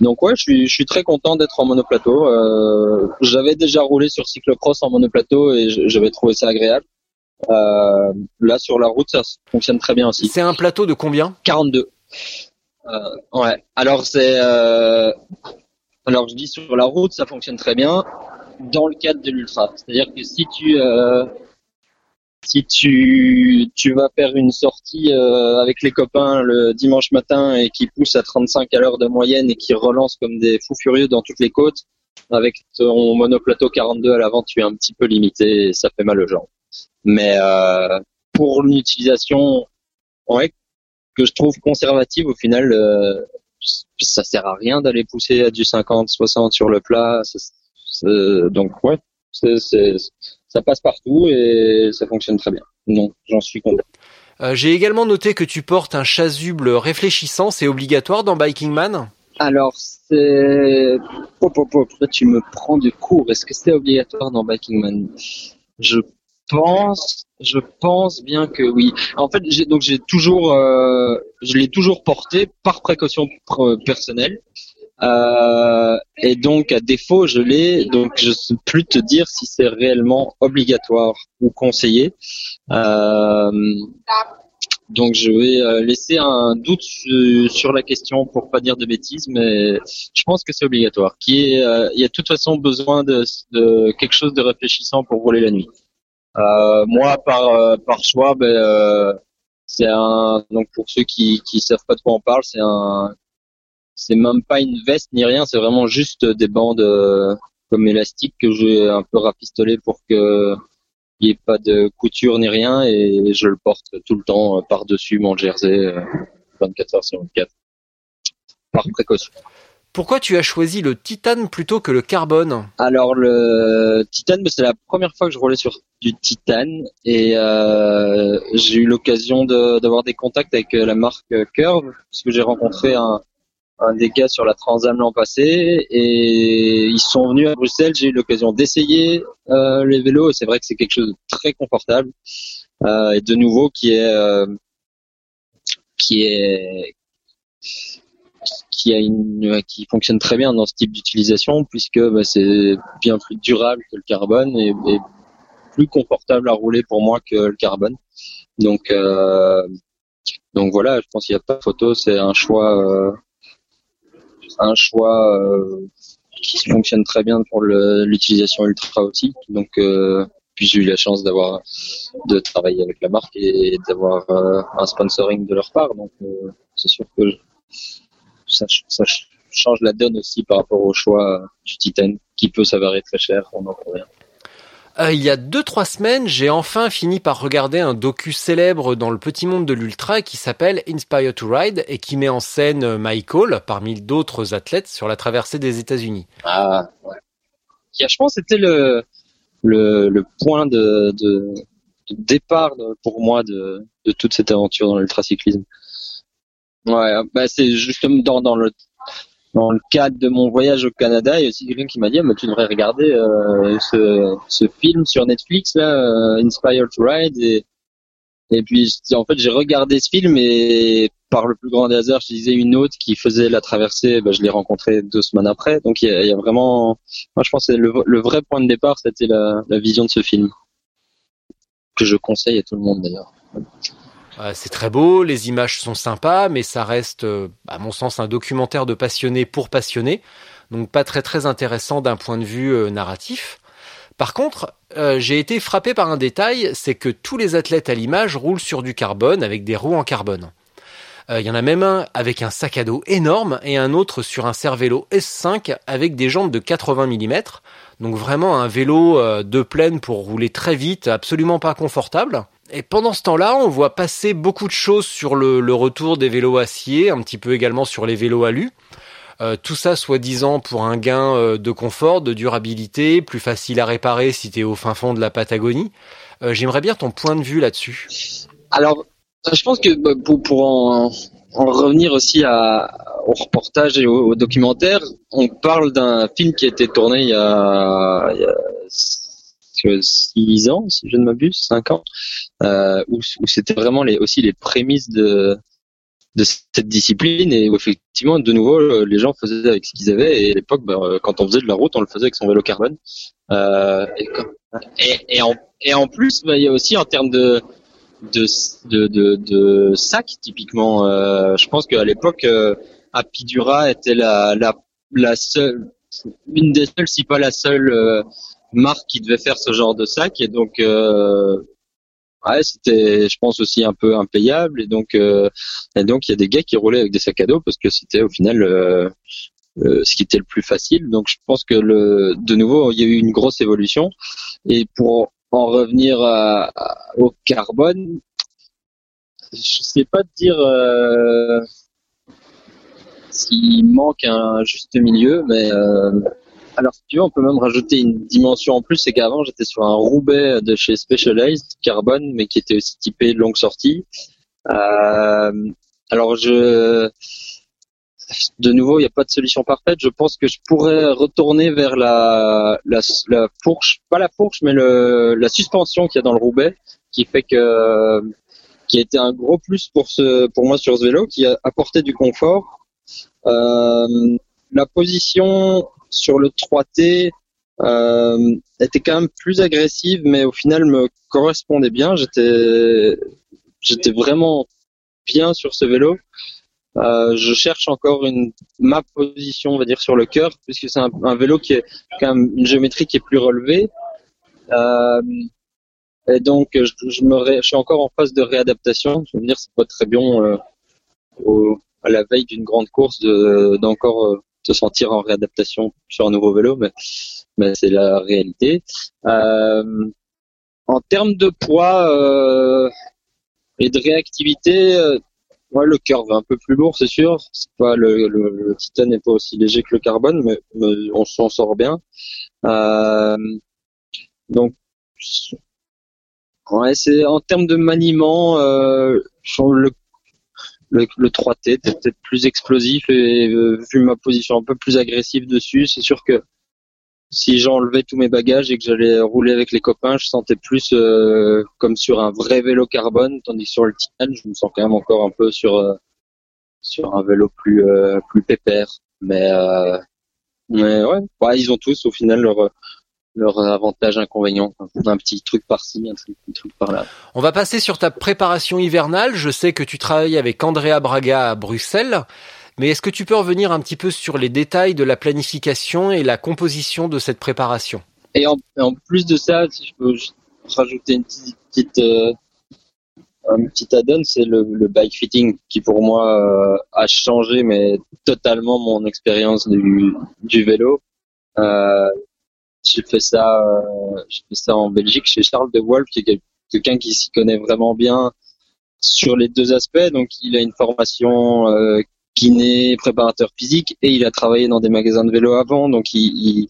donc ouais, je suis, je suis très content d'être en monoplateau. Euh, J'avais déjà roulé sur cyclocross en monoplateau et j'avais trouvé ça agréable. Euh, là sur la route, ça fonctionne très bien aussi. C'est un plateau de combien? 42. Euh, ouais. Alors c'est, euh, alors je dis sur la route, ça fonctionne très bien dans le cadre de l'ultra. C'est-à-dire que si tu euh, si tu, vas faire une sortie euh, avec les copains le dimanche matin et qui pousse à 35 à l'heure de moyenne et qui relance comme des fous furieux dans toutes les côtes, avec ton monoplateau 42 à l'avant, tu es un petit peu limité et ça fait mal aux jambes. Mais euh, pour une utilisation que je trouve conservative, au final, euh, ça sert à rien d'aller pousser à du 50, 60 sur le plat. donc ouais, c'est ça passe partout et ça fonctionne très bien. Donc j'en suis content. Euh, J'ai également noté que tu portes un chasuble réfléchissant, c'est obligatoire dans Biking Man? Alors c'est... Oh, oh, oh, tu me prends de cours, est-ce que c'est obligatoire dans Biking Man? Je pense, je pense bien que oui. En fait, j'ai donc j'ai toujours, euh, je l'ai toujours porté par précaution personnelle. Euh, et donc, à défaut, je l'ai. Donc, je ne sais plus te dire si c'est réellement obligatoire ou conseillé. Euh, donc, je vais euh, laisser un doute sur la question pour pas dire de bêtises, mais je pense que c'est obligatoire. Euh, il y a de toute façon besoin de, de, quelque chose de réfléchissant pour rouler la nuit. Euh, moi, par par choix, ben, c'est un. Donc, pour ceux qui qui savent pas de quoi on parle, c'est un c'est même pas une veste ni rien, c'est vraiment juste des bandes euh, comme élastiques que j'ai un peu rafistolé pour que il n'y ait pas de couture ni rien et je le porte tout le temps euh, par-dessus mon jersey 24 euh, heures sur 24 par précaution. Pourquoi tu as choisi le titane plutôt que le carbone? Alors le titane, c'est la première fois que je roulais sur du titane et euh, j'ai eu l'occasion d'avoir des contacts avec la marque Curve puisque j'ai rencontré un, un des gars sur la Transam l'an passé et ils sont venus à Bruxelles. J'ai eu l'occasion d'essayer euh, les vélos et c'est vrai que c'est quelque chose de très confortable euh, et de nouveau qui est euh, qui est qui a une qui fonctionne très bien dans ce type d'utilisation puisque bah, c'est bien plus durable que le carbone et, plus confortable à rouler pour moi que le carbone. Donc euh, donc voilà, je pense qu'il n'y a pas de photo, c'est un choix euh, un choix euh, qui fonctionne très bien pour l'utilisation ultra aussi. Donc, euh, puis j'ai eu la chance d'avoir de travailler avec la marque et d'avoir euh, un sponsoring de leur part. Donc, c'est sûr que ça, ça, change la donne aussi par rapport au choix du Titan, qui peut s'avérer très cher, on en convient. Euh, il y a deux trois semaines, j'ai enfin fini par regarder un docu célèbre dans le petit monde de l'ultra qui s'appelle Inspire to Ride et qui met en scène euh, Michael parmi d'autres athlètes sur la traversée des États-Unis. Ah ouais. Je pense, c'était le, le, point de, de, de départ pour moi de, de toute cette aventure dans l'ultracyclisme. Ouais, bah c'est justement dans, dans le dans le cadre de mon voyage au Canada, il y a aussi quelqu'un qui m'a dit, ah, tu devrais regarder euh, ce, ce, film sur Netflix, là, euh, Inspired to Ride. Et, et puis, en fait, j'ai regardé ce film et par le plus grand des hasards, je disais une autre qui faisait la traversée, ben, je l'ai rencontré deux semaines après. Donc, il y y a vraiment, moi, je pense que le, le, vrai point de départ, c'était la, la vision de ce film que je conseille à tout le monde d'ailleurs. Euh, c'est très beau, les images sont sympas, mais ça reste, euh, à mon sens, un documentaire de passionné pour passionné, donc pas très très intéressant d'un point de vue euh, narratif. Par contre, j'ai été frappé par un détail, c'est que tous les athlètes à l'image roulent sur du carbone avec des roues en carbone. Il y en a même un avec un sac à dos énorme et un autre sur un Cervélo S5 avec des jambes de 80 mm. Donc vraiment un vélo de plaine pour rouler très vite, absolument pas confortable. Et pendant ce temps-là, on voit passer beaucoup de choses sur le, retour des vélos acier, un petit peu également sur les vélos alu. Euh, tout ça soi-disant pour un gain euh, de confort, de durabilité, plus facile à réparer si tu es au fin fond de la Patagonie. Euh, j'aimerais bien ton point de vue là-dessus. Alors, je pense que bah, pour, en, revenir aussi au reportage et au, documentaire, on parle d'un film qui a été tourné il y a, il y a 6 ans, si je ne m'abuse, 5 ans, euh, où, c'était vraiment aussi les prémices de, cette discipline et où effectivement, de nouveau, euh, les gens faisaient avec ce qu'ils avaient et à l'époque, bah, euh, quand on faisait de la route, on le faisait avec son vélo carbone. Et, en, plus, bah, il y a aussi en termes de de, sac, typiquement, je pense qu'à l'époque, euh, Apidura était la, seule, une des seules, si pas la seule marque qui devait faire ce genre de sac et donc c'était je pense aussi un peu impayable. Et donc euh, et donc il y a des gars qui roulaient avec des sacs à dos parce que c'était au final euh, euh, ce qui était le plus facile. Donc je pense que le de nouveau il y a eu une grosse évolution. Et pour en revenir au carbone je sais pas dire s'il manque un juste milieu mais alors, si tu veux, on peut même rajouter une dimension en plus, c'est qu'avant, j'étais sur un Roubaix de chez Specialized Carbone, mais qui était aussi typé longue sortie. Euh, alors, je, de nouveau, il n'y a pas de solution parfaite. Je pense que je pourrais retourner vers la, la, la fourche, pas la fourche, mais le, la suspension qu'il y a dans le Roubaix, qui fait que, qui a été un gros plus pour ce, pour moi sur ce vélo, qui a apporté du confort. Euh, la position sur le 3T euh, était quand même plus agressive, mais au final me correspondait bien. J'étais j'étais vraiment bien sur ce vélo. Euh, je cherche encore une ma position, on va dire, sur le cœur, puisque c'est un, vélo qui est quand même une géométrie qui est plus relevée. Euh, et donc, je, me suis encore en phase de réadaptation. Je veux dire, c'est pas très bien à la veille d'une grande course d'encore se sentir en réadaptation sur un nouveau vélo, mais, c'est la réalité. Euh, en termes de poids euh, et de réactivité, euh, le cœur va un peu plus lourd, c'est sûr. C'est pas le, titane n'est pas aussi léger que le carbone, mais, on s'en sort bien. Donc, ouais, c'est en termes de maniement, le le, le 3T était peut-être plus explosif et euh, vu ma position un peu plus agressive dessus, c'est sûr que si j'enlevais tous mes bagages et que j'allais rouler avec les copains, je sentais plus euh, comme sur un vrai vélo carbone, tandis que sur le Titan, je me sens quand même encore un peu sur euh, sur un vélo plus plus pépère. Mais mais ouais, ouais, ils ont tous au final leur leur avantage inconvénient. Un petit truc par-ci, un petit truc par-là. On va passer sur ta préparation hivernale. Je sais que tu travailles avec Andrea Braga à Bruxelles. Mais est-ce que tu peux revenir un petit peu sur les détails de la planification et la composition de cette préparation? Et en, plus de ça, si je peux rajouter une petite, petite euh, un petit add-on, c'est le, bike fitting qui pour moi euh, a changé mais totalement mon expérience du, du vélo. Euh, j'ai fait ça, euh, j'ai fait ça en Belgique chez Charles de Wolf, qui est quelqu'un qui s'y connaît vraiment bien sur les deux aspects. Donc, il a une formation euh, kiné, préparateur physique, et il a travaillé dans des magasins de vélo avant. Donc, il,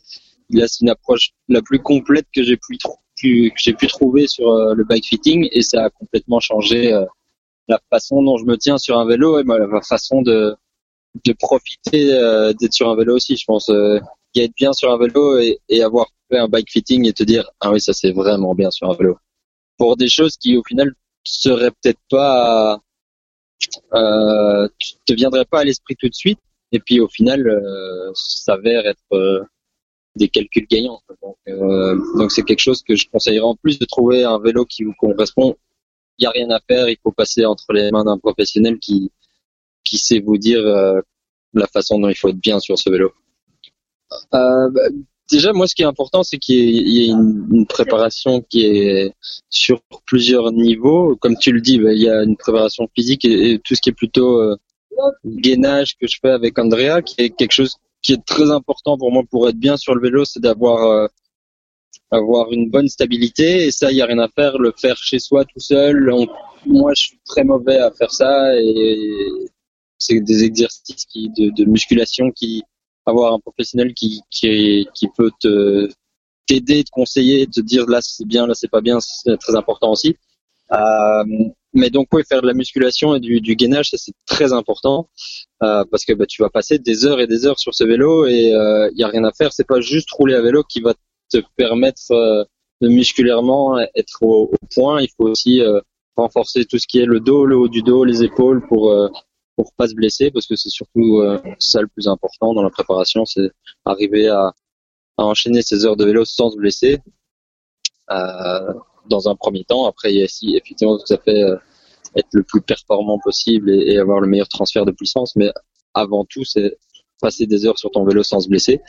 il, a une approche la plus complète que j'ai pu, que j'ai pu trouver sur euh, le bike fitting, et ça a complètement changé euh, la façon dont je me tiens sur un vélo et ma, façon de de profiter euh, d'être sur un vélo aussi. Je pense être bien sur un vélo et, avoir fait un bike fitting et te dire ah oui ça c'est vraiment bien sur un vélo pour des choses qui au final seraient peut-être pas euh, te viendraient pas à l'esprit tout de suite et puis au final euh, s'avère être euh, des calculs gagnants donc euh, donc c'est quelque chose que je conseillerais en plus de trouver un vélo qui vous correspond il y a rien à faire. Il faut passer entre les mains d'un professionnel qui qui sait vous dire euh, la façon dont il faut être bien sur ce vélo. Euh, bah, déjà, moi, ce qui est important, c'est qu'il y ait une, préparation qui est sur plusieurs niveaux. Comme tu le dis, bah, il y a une préparation physique et, tout ce qui est plutôt euh, gainage que je fais avec Andrea, qui est quelque chose qui est très important pour moi pour être bien sur le vélo, c'est d'avoir euh, avoir une bonne stabilité. Et ça, il y a rien à faire. Le faire chez soi tout seul, moi, je suis très mauvais à faire ça et c'est des exercices de musculation qui avoir un professionnel qui, qui, qui peut te t'aider, te conseiller, te dire là c'est bien, là c'est pas bien, c'est très important aussi. Euh, mais donc oui, faire de la musculation et du, du gainage, ça c'est très important euh, parce que bah, tu vas passer des heures et des heures sur ce vélo et il euh, y a rien à faire. C'est pas juste rouler à vélo qui va te permettre euh, de musculairement être au, au, point. Il faut aussi euh, renforcer tout ce qui est le dos, le haut du dos, les épaules pour euh, pour pas se blesser parce que c'est surtout euh, ça le plus important dans la préparation, c'est arriver à, à, enchaîner ces heures de vélo sans se blesser euh, dans un premier temps. Après, il y a effectivement tout fait euh, être le plus performant possible et, et, avoir le meilleur transfert de puissance, mais avant tout, c'est passer des heures sur ton vélo sans se blesser.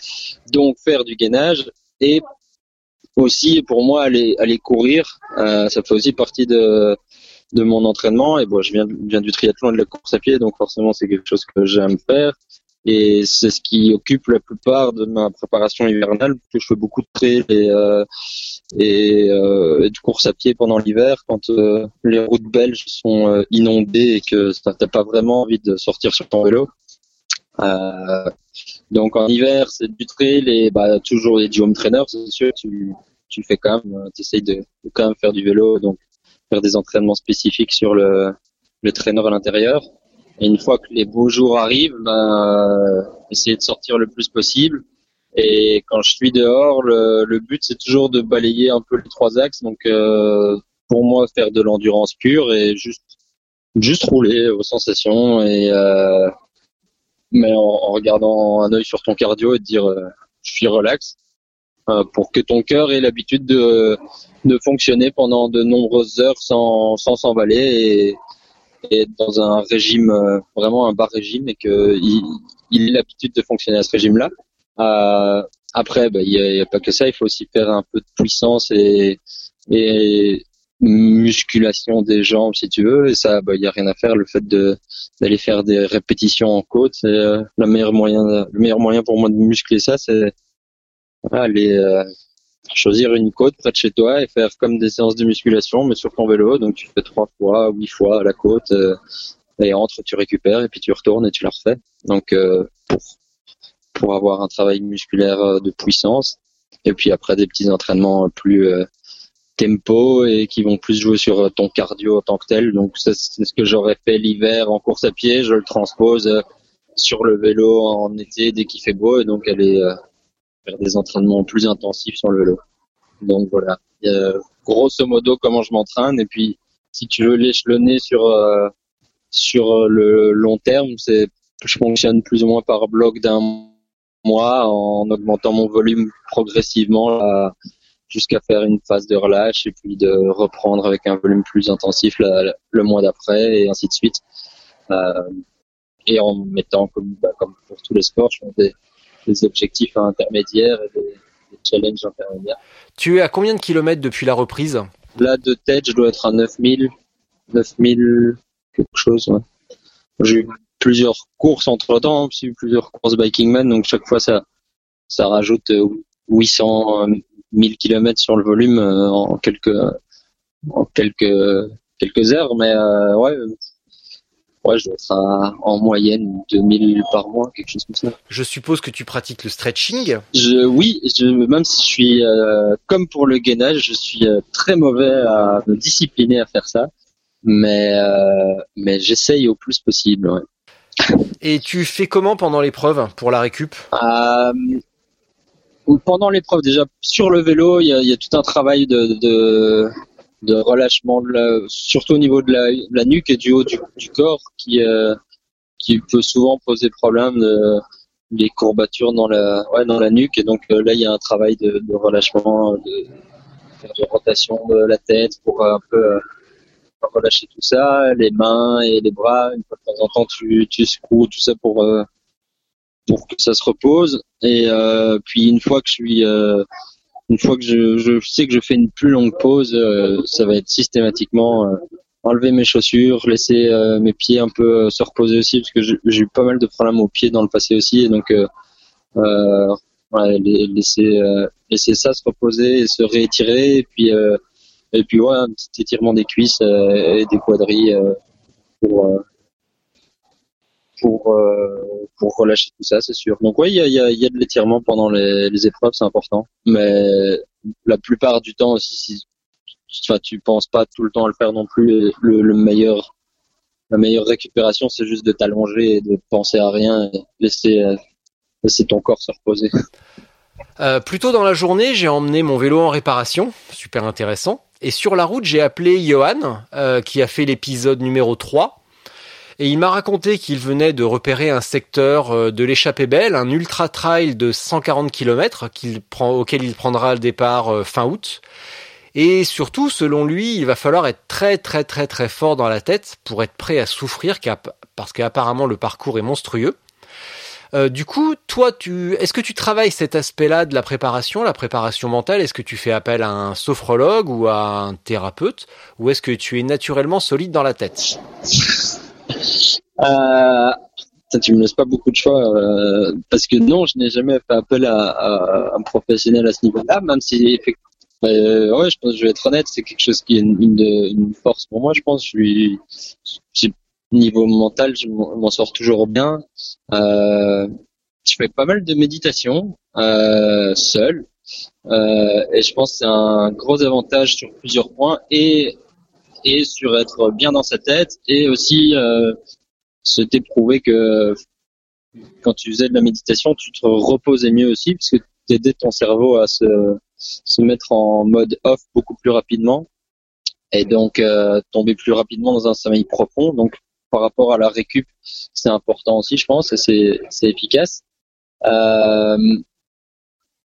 Donc faire du gainage et aussi pour moi aller aller courir, euh, ça fait aussi partie de de mon entraînement. Et bon, je viens, viens du triathlon et de la course à pied, donc forcément c'est quelque chose que j'aime faire. Et c'est ce qui occupe la plupart de ma préparation hivernale, parce que je fais beaucoup de trail et, euh, et, euh, et, course à pied pendant l'hiver, quand euh, les routes belges sont euh, inondées et que t'as pas vraiment envie de sortir sur ton vélo. Euh, donc en hiver, c'est du trail et bah, toujours les home trainers, c'est sûr, tu, tu fais quand même, tu essayes de, de quand même faire du vélo, donc faire des entraînements spécifiques sur le, le traîneur à l'intérieur. Et une fois que les beaux jours arrivent, ben, euh, essayer de sortir le plus possible. Et quand je suis dehors, le, le but c'est toujours de balayer un peu les trois axes. Donc euh, pour moi, faire de l'endurance pure et juste juste rouler aux sensations et euh, mais en, en, regardant un œil sur ton cardio et te dire euh, je suis relax euh, pour que ton cœur ait l'habitude de, de fonctionner pendant de nombreuses heures sans sans s'emballer et, et dans un régime euh, vraiment un bas régime et que il, ait l'habitude de fonctionner à ce régime là euh, après bah, il n'y a, a, pas que ça. Il faut aussi faire un peu de puissance et, et musculation des jambes si tu veux. Et ça il bah, n'y a rien à faire. Le fait de d'aller faire des répétitions en côte c'est euh, le meilleur moyen le meilleur moyen pour moi de muscler ça c'est aller euh, choisir une côte près de chez toi et faire comme des séances de musculation mais sur ton vélo. Donc tu fais trois fois huit fois la côte euh, et entre tu récupères et puis tu retournes et tu la refais. Donc euh, pour pour avoir un travail musculaire euh, de puissance et puis après des petits entraînements plus euh, tempo et qui vont plus jouer sur ton cardio en tant que tel. Donc c'est ce que j'aurais fait l'hiver en course à pied. Je le transpose sur le vélo en été dès qu'il fait beau et donc aller faire des entraînements plus intensifs sur le vélo. Donc voilà, euh, grosso modo comment je m'entraîne et puis si tu veux l'échelonner sur euh, sur le long terme, c'est je fonctionne plus ou moins par bloc d'un mois en augmentant mon volume progressivement jusqu'à faire une phase de relâche et puis de reprendre avec un volume plus intensif le mois d'après et ainsi de suite. Euh, et en mettant comme, bah, comme pour tous les sports, je fais des, des objectifs intermédiaires et des, des, challenges intermédiaires. Tu es à combien de kilomètres depuis la reprise? Là, de tête, je dois être à 9000, 9000 quelque chose. Ouais. J'ai eu plusieurs courses entre temps, j'ai eu plusieurs courses Biking Man, donc chaque fois ça, ça rajoute 800, 1000 kilomètres sur le volume euh, en quelques, en quelques, quelques heures, mais euh, ouais, ouais, je dois être à, en moyenne 2000 par mois, quelque chose comme ça. Je suppose que tu pratiques le stretching je, Oui, je, même si je suis, euh, comme pour le gainage, je suis euh, très mauvais à me discipliner à faire ça, mais, euh, mais j'essaye au plus possible. Ouais. Et tu fais comment pendant l'épreuve pour la récup? Pendant l'épreuve, déjà sur le vélo, il y a, y a, tout un travail de, de de relâchement, de la, surtout au niveau de la, de la, nuque et du haut du, du corps, qui, euh, qui peut souvent poser problème de les courbatures dans la, ouais, dans la nuque. Et donc euh, là, il y a un travail de, de relâchement, de de rotation de la tête pour un peu relâcher tout ça, les mains et les bras. Une fois de temps en temps, tu, tu secoues tout ça pour euh, pour que ça se repose. Et euh, puis une fois que je suis euh, une fois que je, je sais que je fais une plus longue pause, euh, ça va être systématiquement euh, enlever mes chaussures, laisser euh, mes pieds un peu euh, se reposer aussi, parce que j'ai eu pas mal de problèmes aux pieds dans le passé aussi, et donc euh, euh, ouais, la- laisser laisser ça se reposer et se réétirer, et puis et puis ouais, un petit étirement des cuisses et des quadrilles pour pour euh, pour relâcher tout ça, c'est sûr. Donc ouais, il y a, y, a, y a de l'étirement pendant les, les épreuves, c'est important. Mais la plupart du temps aussi, si enfin, tu penses pas tout le temps à le faire non plus, le meilleur la meilleure récupération, c'est juste de t'allonger et de penser à rien et laisser euh, laisser ton corps se reposer. [LAUGHS] Euh, plus tôt dans la journée, j'ai emmené mon vélo en réparation, super intéressant. Et sur la route, j'ai appelé Johan, euh, qui a fait l'épisode numéro 3. Et il m'a raconté qu'il venait de repérer un secteur euh, de l'échappée belle, un ultra trail de 140 km auquel il prendra le départ euh, fin août. Et surtout, selon lui, il va falloir être très très très très fort dans la tête pour être prêt à souffrir, parce qu'apparemment le parcours est monstrueux. Euh, du coup, toi, tu, est-ce que tu travailles cet aspect-là de la préparation, la préparation mentale? Est-ce que tu fais appel à un sophrologue ou à un thérapeute? Ou est-ce que tu es naturellement solide dans la tête? Euh, tu me laisses pas beaucoup de choix euh, parce que non, je n'ai jamais fait appel à, un professionnel à ce niveau-là, même si effectivement, euh, ouais, je pense, je vais être honnête, c'est quelque chose qui est une, force pour moi. Je pense, je niveau mental, je m'en sors toujours bien. Je fais pas mal de méditation euh, seul, et je pense que c'est un gros avantage sur plusieurs points et et sur être bien dans sa tête et aussi euh, c'était prouvé que quand tu faisais de la méditation, tu te reposais mieux aussi, parce que tu aidais ton cerveau à se, se mettre en mode off beaucoup plus rapidement, et donc euh, tomber plus rapidement dans un sommeil profond. Donc par rapport à la récup, c'est important aussi, je pense, et c'est c'est efficace. Euh,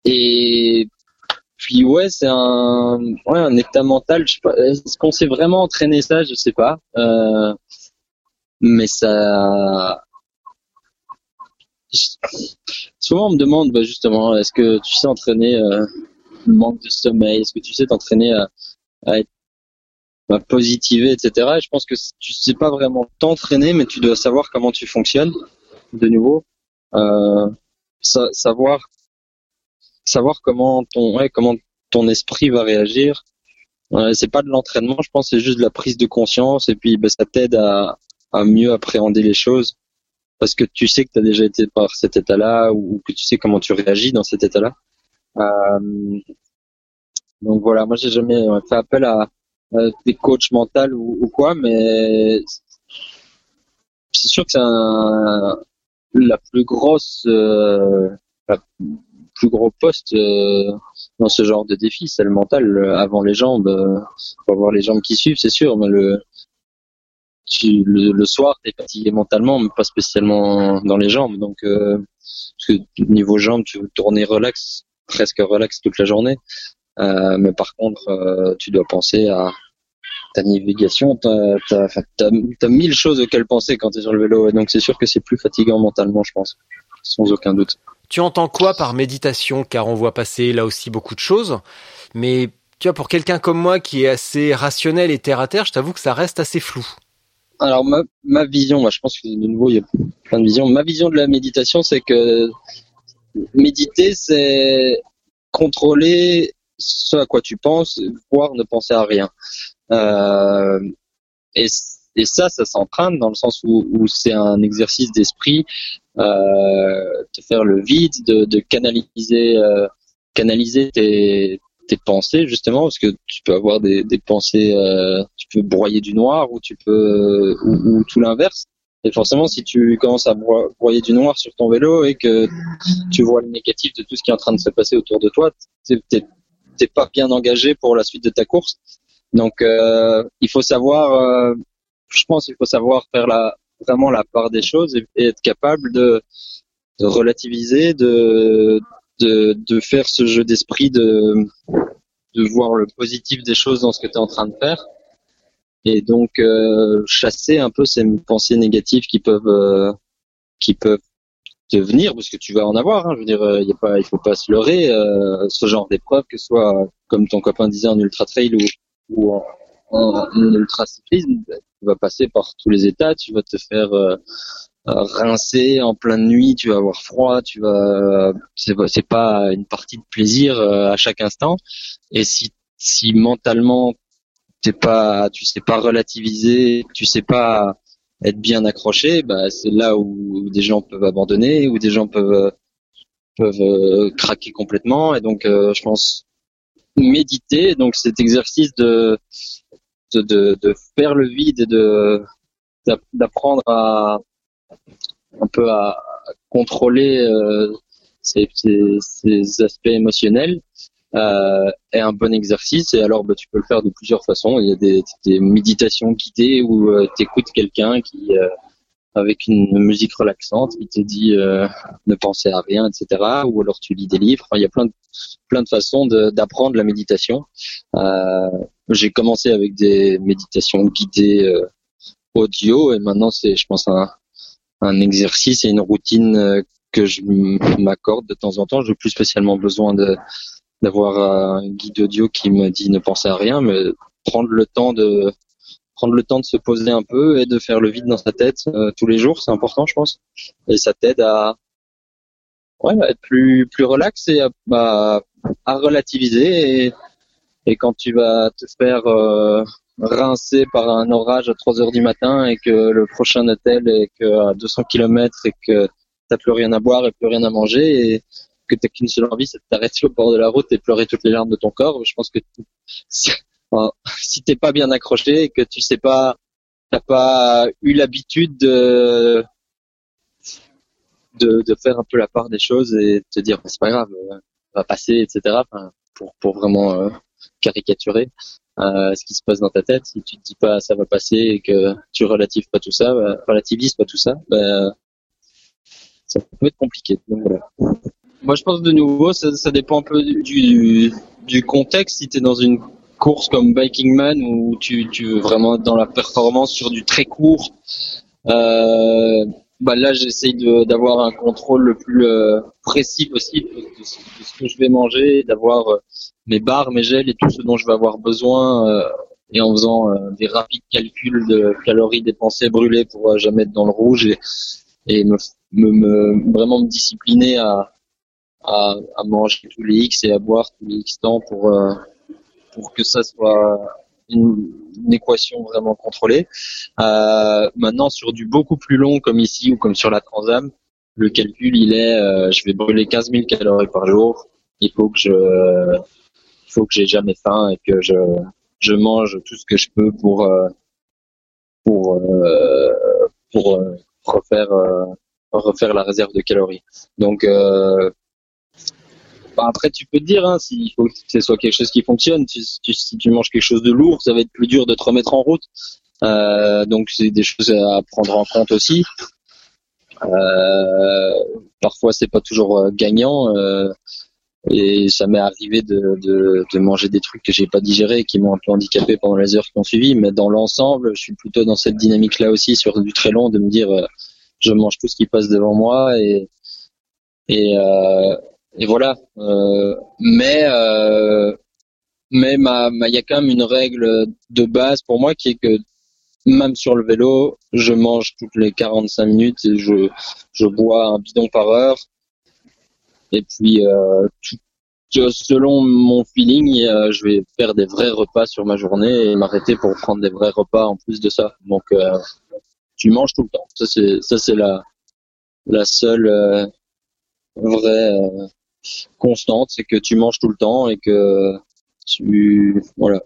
et puis ouais, c'est un ouais un état mental. Je sais pas, est-ce qu'on s'est vraiment entraîné ça? Je sais pas. Euh, mais ça souvent on me demande bah, justement est-ce que tu sais entraîner euh, le manque de sommeil? Est-ce que tu sais t'entraîner à, à être à positiver etc et je pense que tu sais pas vraiment t'entraîner mais tu dois savoir comment tu fonctionnes de nouveau euh, sa- savoir savoir comment ton comment ton esprit va réagir Ouais, c'est pas de l'entraînement je pense c'est juste de la prise de conscience et puis bah, ça t'aide à mieux appréhender les choses parce que tu sais que tu as déjà été par cet état-là ou que tu sais comment tu réagis dans cet état-là. Euh, donc voilà, moi j'ai jamais euh, fait appel à, des coachs mentaux ou, quoi, mais c'est sûr que c'est la plus grosse, euh, plus gros poste euh, dans ce genre de défi, c'est le mental. Avant les jambes, euh, faut avoir les jambes qui suivent, c'est sûr, mais le tu, le, soir, t'es fatigué mentalement, mais pas spécialement dans les jambes. Donc, euh, niveau jambes, tu veux tourner relax, presque relax toute la journée. Mais par contre, tu dois penser à ta navigation. T'as, t'as, t'as mille choses auxquelles penser quand t'es sur le vélo. Donc, c'est sûr que c'est plus fatigant mentalement, je pense, sans aucun doute. Tu entends quoi par méditation Car on voit passer là aussi beaucoup de choses. Mais tu vois, pour quelqu'un comme moi qui est assez rationnel et terre à terre, je t'avoue que ça reste assez flou. Alors ma, vision, moi je pense que de nouveau il y a plein de visions. Ma vision de la méditation, c'est que méditer, c'est contrôler ce à quoi tu penses, voire ne penser à rien. Euh, et ça, ça s'entraîne dans le sens où, où c'est un exercice d'esprit, euh, de faire le vide, de, de canaliser, euh, canaliser tes, tes pensées justement parce que tu peux avoir des, des pensées euh, tu peux broyer du noir ou tu peux ou, ou tout l'inverse. Et forcément si tu commences à bro- broyer du noir sur ton vélo et que tu vois le négatif de tout ce qui est en train de se passer autour de toi t'es pas bien engagé pour la suite de ta course. Donc euh, il faut savoir euh, je pense qu'il faut savoir faire la vraiment la part des choses et, être capable de, relativiser de de, de faire ce jeu d'esprit de, de voir le positif des choses dans ce que tu es en train de faire. Et donc euh, chasser un peu ces pensées négatives qui peuvent euh, qui peuvent te venir parce que tu vas en avoir hein, je veux dire il y a pas il faut pas se leurrer ce genre d'épreuve que ce soit comme ton copain disait en ultra trail ou ou en ultra cyclisme tu vas passer par tous les états tu vas te faire rincer en pleine nuit, tu vas avoir froid, tu vas, c'est pas une partie de plaisir à chaque instant. Et si si mentalement t'es pas, tu sais pas relativiser, tu sais pas être bien accroché, bah c'est là où des gens peuvent abandonner, où des gens peuvent peuvent euh, craquer complètement. Et donc, euh, je pense méditer, donc cet exercice de de, faire le vide et de d'apprendre à un peu à contrôler euh, aspects émotionnels euh, est un bon exercice. Et alors, bah, tu peux le faire de plusieurs façons. Il y a des, des méditations guidées où euh, tu écoutes quelqu'un qui, euh, avec une musique relaxante, qui te dit euh, ne penser à rien, etc. Ou alors tu lis des livres. il y a plein de, plein de façons d'apprendre la méditation. Euh, J'ai commencé avec des méditations guidées audio et maintenant c'est, je pense, un, un exercice et une routine que je m'accorde de temps en temps. Je n'ai plus spécialement besoin d'avoir un guide audio qui me dit ne penser à rien, mais prendre le temps de prendre le temps de se poser un peu et de faire le vide dans sa tête euh, tous les jours, c'est important, je pense. Et ça t'aide à ouais, à être plus plus relax et à, bah, relativiser. Et, et, quand tu vas te faire euh, rincer par un orage à 3 heures du matin et que le prochain hôtel est que à 200 km et que t'as plus rien à boire et plus rien à manger et que t'as qu'une seule envie, c'est de t'arrêter au bord de la route et pleurer toutes les larmes de ton corps. Je pense que [LAUGHS] [LAUGHS] si t'es pas bien accroché et que tu sais pas, t'as pas eu l'habitude de, de, de faire un peu la part des choses et te dire c'est pas grave, euh, va passer, etc. Enfin, pour pour vraiment euh, caricaturer euh, ce qui se passe dans ta tête. Si tu te dis pas ça va passer et que tu relativises pas tout ça, bah, relativises pas tout ça, bah, ça peut être compliqué. Moi, je pense de nouveau, ça, ça dépend un peu du, du contexte. Si tu es dans une course comme Biking Man où tu, tu veux vraiment être dans la performance sur du très court, euh, bah là, j'essaye d'avoir un contrôle le plus euh, précis possible de, ce que je vais manger, d'avoir euh, mes barres, mes gels et tout ce dont je vais avoir besoin. Euh, et en faisant des rapides calculs de calories dépensées, brûlées pour jamais être dans le rouge et, et me, me, me vraiment me discipliner à, à, à, manger tous les X et à boire tous les X temps pour, pour que ça soit une, une équation vraiment contrôlée. Euh, maintenant, sur du beaucoup plus long comme ici ou comme sur la Transam, le calcul il est, euh, je vais brûler 15 000 calories par jour. Il faut que je, il faut que j'ai jamais faim et que je, je mange tout ce que je peux pour, euh, pour, euh, pour refaire, refaire la réserve de calories. Donc après, tu peux te dire, hein, s'il faut que ce soit quelque chose qui fonctionne. si tu manges quelque chose de lourd, ça va être plus dur de te remettre en route. Euh, donc, c'est des choses à prendre en compte aussi. Euh, parfois, c'est pas toujours euh, gagnant. Euh, et ça m'est arrivé de, manger des trucs que j'ai pas digérés, qui m'ont un peu handicapé pendant les heures qui ont suivi. Mais dans l'ensemble, je suis plutôt dans cette dynamique-là aussi, sur du très long, de me dire, je mange tout ce qui passe devant moi et et voilà. Euh, mais euh, mais ma, il y a quand même une règle de base pour moi qui est que même sur le vélo, je mange toutes les 45 minutes et je je bois un bidon par heure. Et puis euh, selon mon feeling, euh, je vais faire des vrais repas sur ma journée et m'arrêter pour prendre des vrais repas en plus de ça. Donc euh, tu manges tout le temps. Ça c'est ça c'est la la seule euh, vraie constante, c'est que tu manges tout le temps et que tu voilà,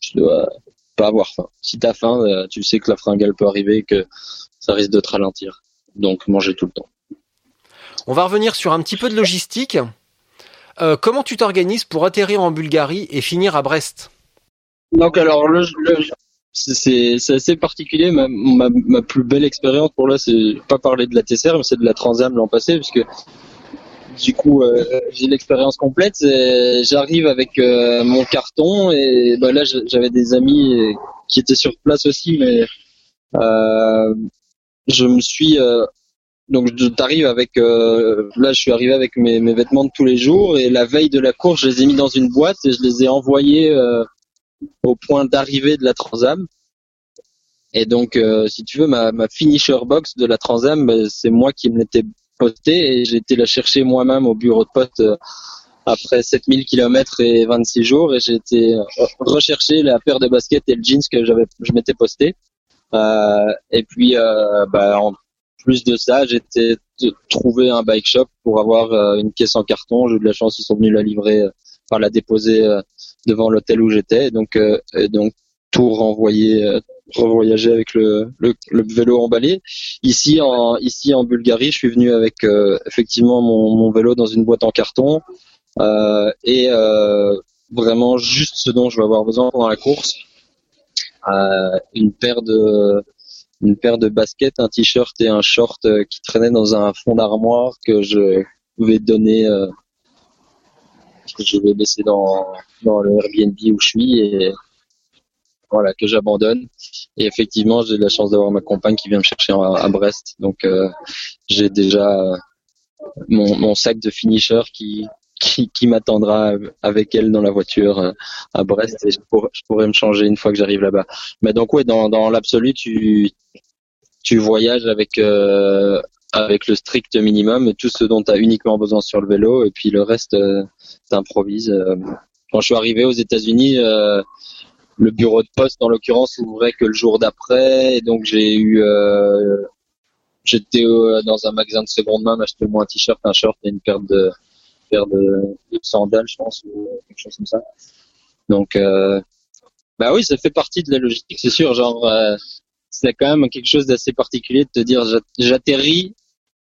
tu dois pas avoir faim. Si tu as faim, euh, tu sais que la fringale peut arriver et que ça risque de te ralentir. Donc manger tout le temps. On va revenir sur un petit peu de logistique. Euh, comment tu t'organises pour atterrir en Bulgarie et finir à Brest? Donc alors le, c'est assez particulier. Ma, ma, ma, plus belle expérience pour là, c'est pas parler de la TCR, mais c'est de la Transam l'an passé, du coup, euh, j'ai l'expérience complète. J'arrive avec euh, mon carton et bah, là, j'avais des amis qui était sur place aussi, mais euh, je me suis euh, donc je t'arrive avec euh, là je suis arrivé avec mes, mes vêtements de tous les jours et la veille de la course je les ai mis dans une boîte et je les ai envoyés euh, au point d'arrivée de la Transam. Et donc euh, si tu veux ma, ma finisher box de la Transam ben, c'est moi qui me l'étais posté et j'ai été la chercher moi-même au bureau de poste euh, après 7000 km et 26 jours et j'ai été euh, rechercher la paire de baskets et le jeans que j'avais je m'étais posté. Euh, et puis euh, bah, en plus de ça, j'ai été t- trouver un bike shop pour avoir euh, une caisse en carton. J'ai eu de la chance, ils sont venus la livrer, enfin la déposer devant l'hôtel où j'étais. Donc, et donc tout renvoyer, euh, revoyager avec le, le, le vélo emballé. Ici en ici en Bulgarie, je suis venu avec euh, effectivement mon, mon vélo dans une boîte en carton euh, et euh, vraiment juste ce dont je vais avoir besoin pendant la course. Euh, une paire de une paire de baskets, un t-shirt et un short euh, qui traînaient dans un fond d'armoire que je vais donner, que je vais laisser dans, dans le Airbnb où je suis et voilà que j'abandonne. Et effectivement, j'ai la chance d'avoir ma compagne qui vient me chercher à, Brest, donc euh, j'ai déjà euh, mon, sac de finisher qui qui, m'attendra avec elle dans la voiture euh, à Brest et je pourrais, je pourrais me changer une fois que j'arrive là-bas. Mais donc ouais, dans, dans l'absolu, tu tu voyages avec avec le strict minimum, tout ce dont tu as uniquement besoin sur le vélo, et puis le reste, t'improvises. Quand je suis arrivé aux États-Unis, le bureau de poste, en l'occurrence, ouvrait que le jour d'après, et donc j'ai eu, euh, j'étais euh, dans un magasin de seconde main, m'acheter moi un t-shirt, un short et une paire de paire de, de sandales, je pense, ou quelque chose comme ça. Donc, euh, bah oui, ça fait partie de la logistique, c'est sûr. Genre, euh, c'est quand même quelque chose d'assez particulier de te dire j'at- j'atterris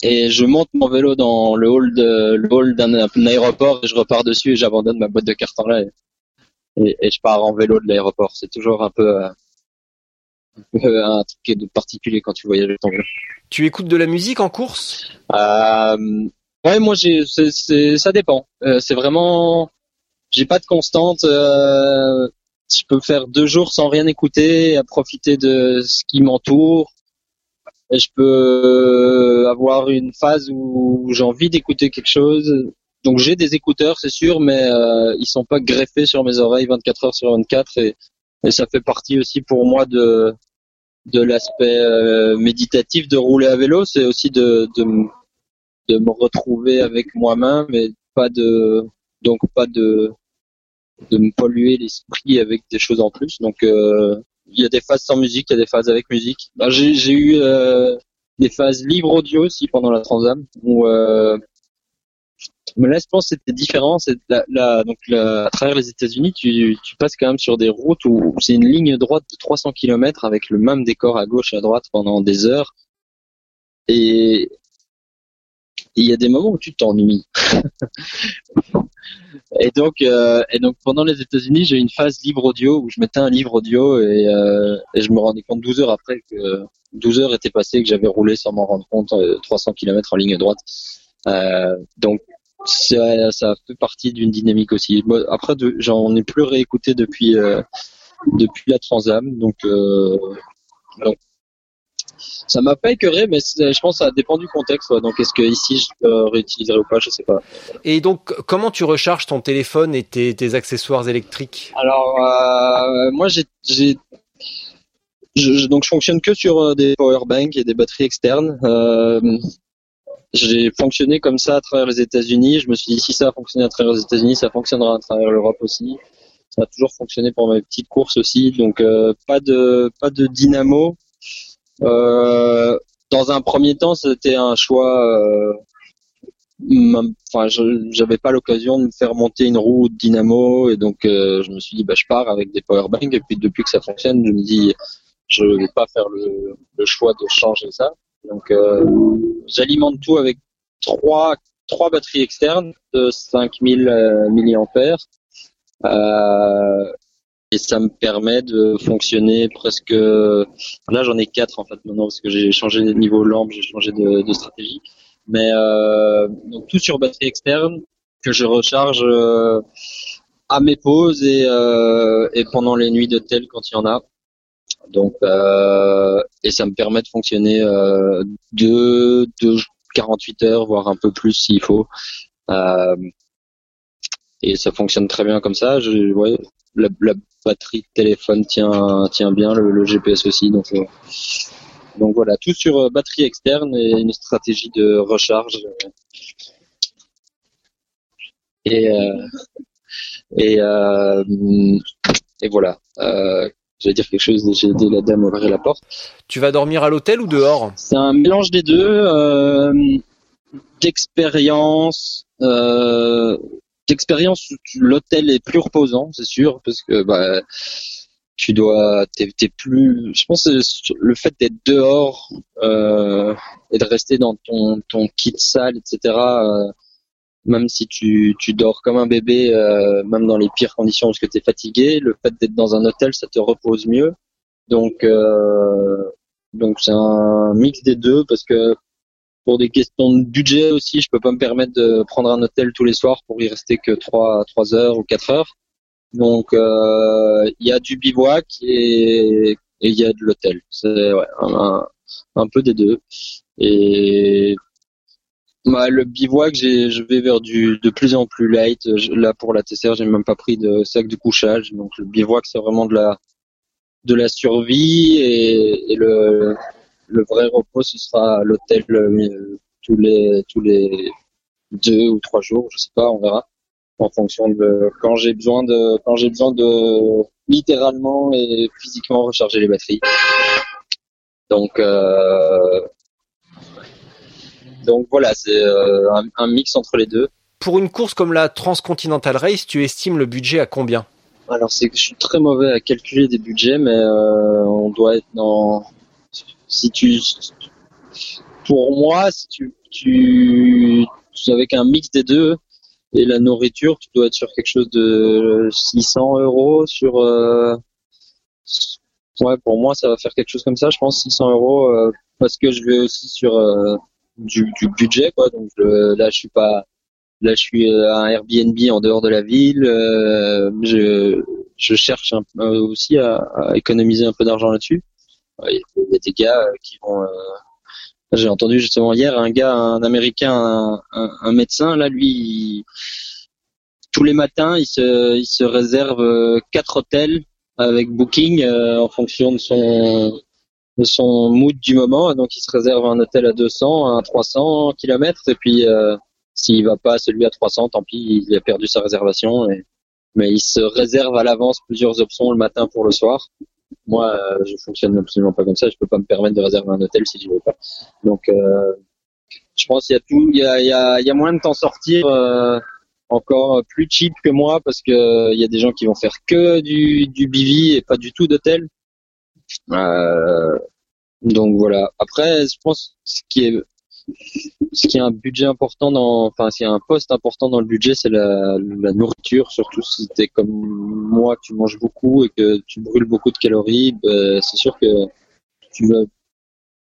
et je monte mon vélo dans le hall de le hall d'un aéroport et je repars dessus et j'abandonne ma boîte de carton là et, et, et je pars en vélo de l'aéroport. C'est toujours un peu, euh, un [LAUGHS] peu un truc de particulier quand tu voyages ton vélo. Tu écoutes de la musique en course? Euh, ouais, moi j'ai, c'est, c'est, ça dépend. Euh, c'est vraiment, j'ai pas de constante. Euh, je peux faire deux jours sans rien écouter, à profiter de ce qui m'entoure. Et je peux avoir une phase où j'ai envie d'écouter quelque chose. Donc j'ai des écouteurs, c'est sûr, mais euh, ils sont pas greffés sur mes oreilles 24 heures sur 24 et, et ça fait partie aussi pour moi de de l'aspect euh, méditatif de rouler à vélo, c'est aussi de, de de me retrouver avec moi-même et pas de donc pas de de me polluer l'esprit avec des choses en plus. Donc euh, il y a des phases sans musique, il y a des phases avec musique. Ben, j'ai j'ai eu euh, des phases libres audio aussi pendant la Transam où euh, mais là je pense que c'était différent. C'est donc à travers les États-Unis, tu, passes quand même sur des routes où c'est une ligne droite de 300 km avec le même décor à gauche et à droite pendant des heures. Et il y a des moments où tu t'ennuies. [LAUGHS] et donc, euh, et donc pendant les États-Unis, j'ai eu une phase libre audio où je mettais un livre audio et, euh, je me rendais compte 12 heures après que 12 heures étaient passées et que j'avais roulé sans m'en rendre compte euh, 300 km en ligne droite. Euh, donc ça, ça fait partie d'une dynamique aussi. Moi, après, j'en ai plus réécouté depuis euh, depuis la Transam, donc euh, donc ça m'a pas écœuré, mais je pense que ça dépend du contexte. Donc est-ce que ici je le réutiliserai ou pas, je sais pas. Et donc, comment tu recharges ton téléphone et tes, tes accessoires électriques? Alors euh, moi j'ai je, je- donc je fonctionne que sur euh, des power banks et des batteries externes. Euh, j'ai fonctionné comme ça à travers les États-Unis. Je me suis dit si ça a fonctionné à travers les États-Unis, ça fonctionnera à travers l'Europe aussi. Ça a toujours fonctionné pour mes petites courses aussi. Donc euh, pas de pas de dynamo. Euh, dans un premier temps, c'était un choix. euh, Enfin, j'avais pas l'occasion de me faire monter une roue dynamo et donc je me suis dit bah je pars avec des powerbanks et puis depuis que ça fonctionne, je me dis je vais pas faire le choix de changer ça. Donc euh, j'alimente tout avec trois trois batteries externes de 5000 euh, milliampères. Euh, et ça me permet de fonctionner presque. Là, j'en ai quatre en fait maintenant parce que j'ai changé de niveau lampe, j'ai changé de, de stratégie. Mais euh, donc tout sur batterie externe que je recharge euh, à mes pauses et, euh, et pendant les nuits d'hôtel quand il y en a. Donc, euh, et ça me permet de fonctionner euh, de, de 48 heures, voire un peu plus s'il faut. Euh, et ça fonctionne très bien comme ça. Je, ouais, la, batterie de téléphone tient tient bien, le, le GPS aussi. Donc euh, donc voilà, tout sur euh, batterie externe et une stratégie de recharge. Et euh, et euh, et voilà. Euh, J'allais dire quelque chose, j'ai aidé la dame à ouvrir la porte. Tu vas dormir à l'hôtel ou dehors C'est un mélange des deux, euh, d'expérience. Euh, d'expérience, l'hôtel est plus reposant, c'est sûr, parce que bah, tu dois, t'es, t'es plus. Je pense que le fait d'être dehors euh, et de rester dans ton ton kit sale, etc. même si tu, tu dors comme un bébé, euh, même dans les pires conditions parce que tu es fatigué, le fait d'être dans un hôtel, ça te repose mieux. Donc, euh, donc c'est un mix des deux parce que pour des questions de budget aussi, je peux pas me permettre de prendre un hôtel tous les soirs pour y rester que trois trois heures ou quatre heures. Donc, euh, il y a du bivouac et il y a de l'hôtel. C'est ouais, un, un peu des deux. Et bah, le bivouac, je vais vers du de plus en plus light. Là, pour la TCR, j'ai même pas pris de sac de couchage. Donc, le bivouac, c'est vraiment de la de la survie et, et le le vrai repos, ce sera à l'hôtel euh, tous les tous les deux ou trois jours, je sais pas, on verra en fonction de quand j'ai besoin de quand j'ai besoin de littéralement et physiquement recharger les batteries. Donc euh, donc voilà, c'est euh, un, un mix entre les deux. Pour une course comme la Transcontinental Race, tu estimes le budget à combien? Alors c'est que je suis très mauvais à calculer des budgets, mais euh, on doit être dans. Si tu, pour moi, si tu, tu, avec un mix des deux et la nourriture, tu dois être sur quelque chose de 600 euros sur. euh, ouais, pour moi, ça va faire quelque chose comme ça, je pense 600 euros, euh, parce que je vais aussi sur euh, du, du budget, quoi. Donc je- là, je suis pas. Là, je suis euh, à un Airbnb en dehors de la ville. euh, je, je cherche un- euh, aussi à, à économiser un peu d'argent là-dessus. Il y, a- des gars euh, qui vont. euh, J'ai entendu justement hier un gars, un Américain, un, un- médecin. Là, lui, tous les matins, il se, il se réserve euh, quatre hôtels avec Booking euh, en fonction de son de son mood du moment. Donc, il se réserve un hôtel à 200, à 300 kilomètres, et puis euh, s'il va pas à celui à 300, tant pis, il a perdu sa réservation. Et... Mais il se réserve à l'avance plusieurs options le matin pour le soir. Moi, euh, je fonctionne absolument pas comme ça. Je peux pas me permettre de réserver un hôtel si je veux pas. Donc, euh, je pense qu'il y a tout, il y a, il y a, il y a moyen de t'en sortir euh, encore plus cheap que moi parce que il y a des gens qui vont faire que du, du BV et pas du tout d'hôtel. Euh, donc voilà. Après, je pense ce qui est ce qui est un budget important dans, enfin, ce qui est un poste important dans le budget, c'est la, la nourriture, surtout si t'es comme moi, tu manges beaucoup et que tu brûles beaucoup de calories, ben, c'est sûr que tu vas,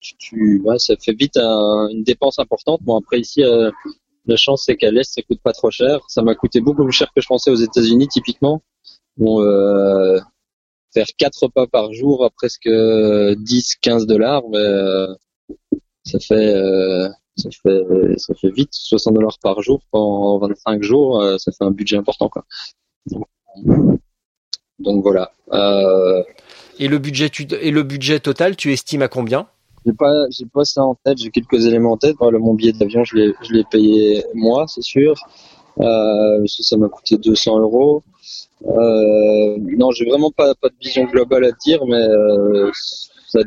tu, tu- ouais, ça fait vite un- une dépense importante. Bon, après ici, euh, la chance c'est qu'à l'Est, ça coûte pas trop cher. Ça m'a coûté beaucoup plus cher que je pensais aux États-Unis, typiquement. Bon, euh, faire quatre repas par jour à presque 10, 15 dollars, euh, ça fait, euh, ça fait, ça fait vite 60 dollars par jour pendant 25 jours, euh, ça fait un budget important, quoi. Donc, donc voilà. Euh, Et le budget, tu- et le budget total, tu estimes à combien? J'ai pas, j'ai pas ça en tête. J'ai quelques éléments en tête. Voilà, mon billet d'avion, je l'ai, je l'ai payé moi, c'est sûr. Euh, ça m'a coûté 200 euros. Euh, non, j'ai vraiment pas, pas de vision globale à dire, mais euh, ça,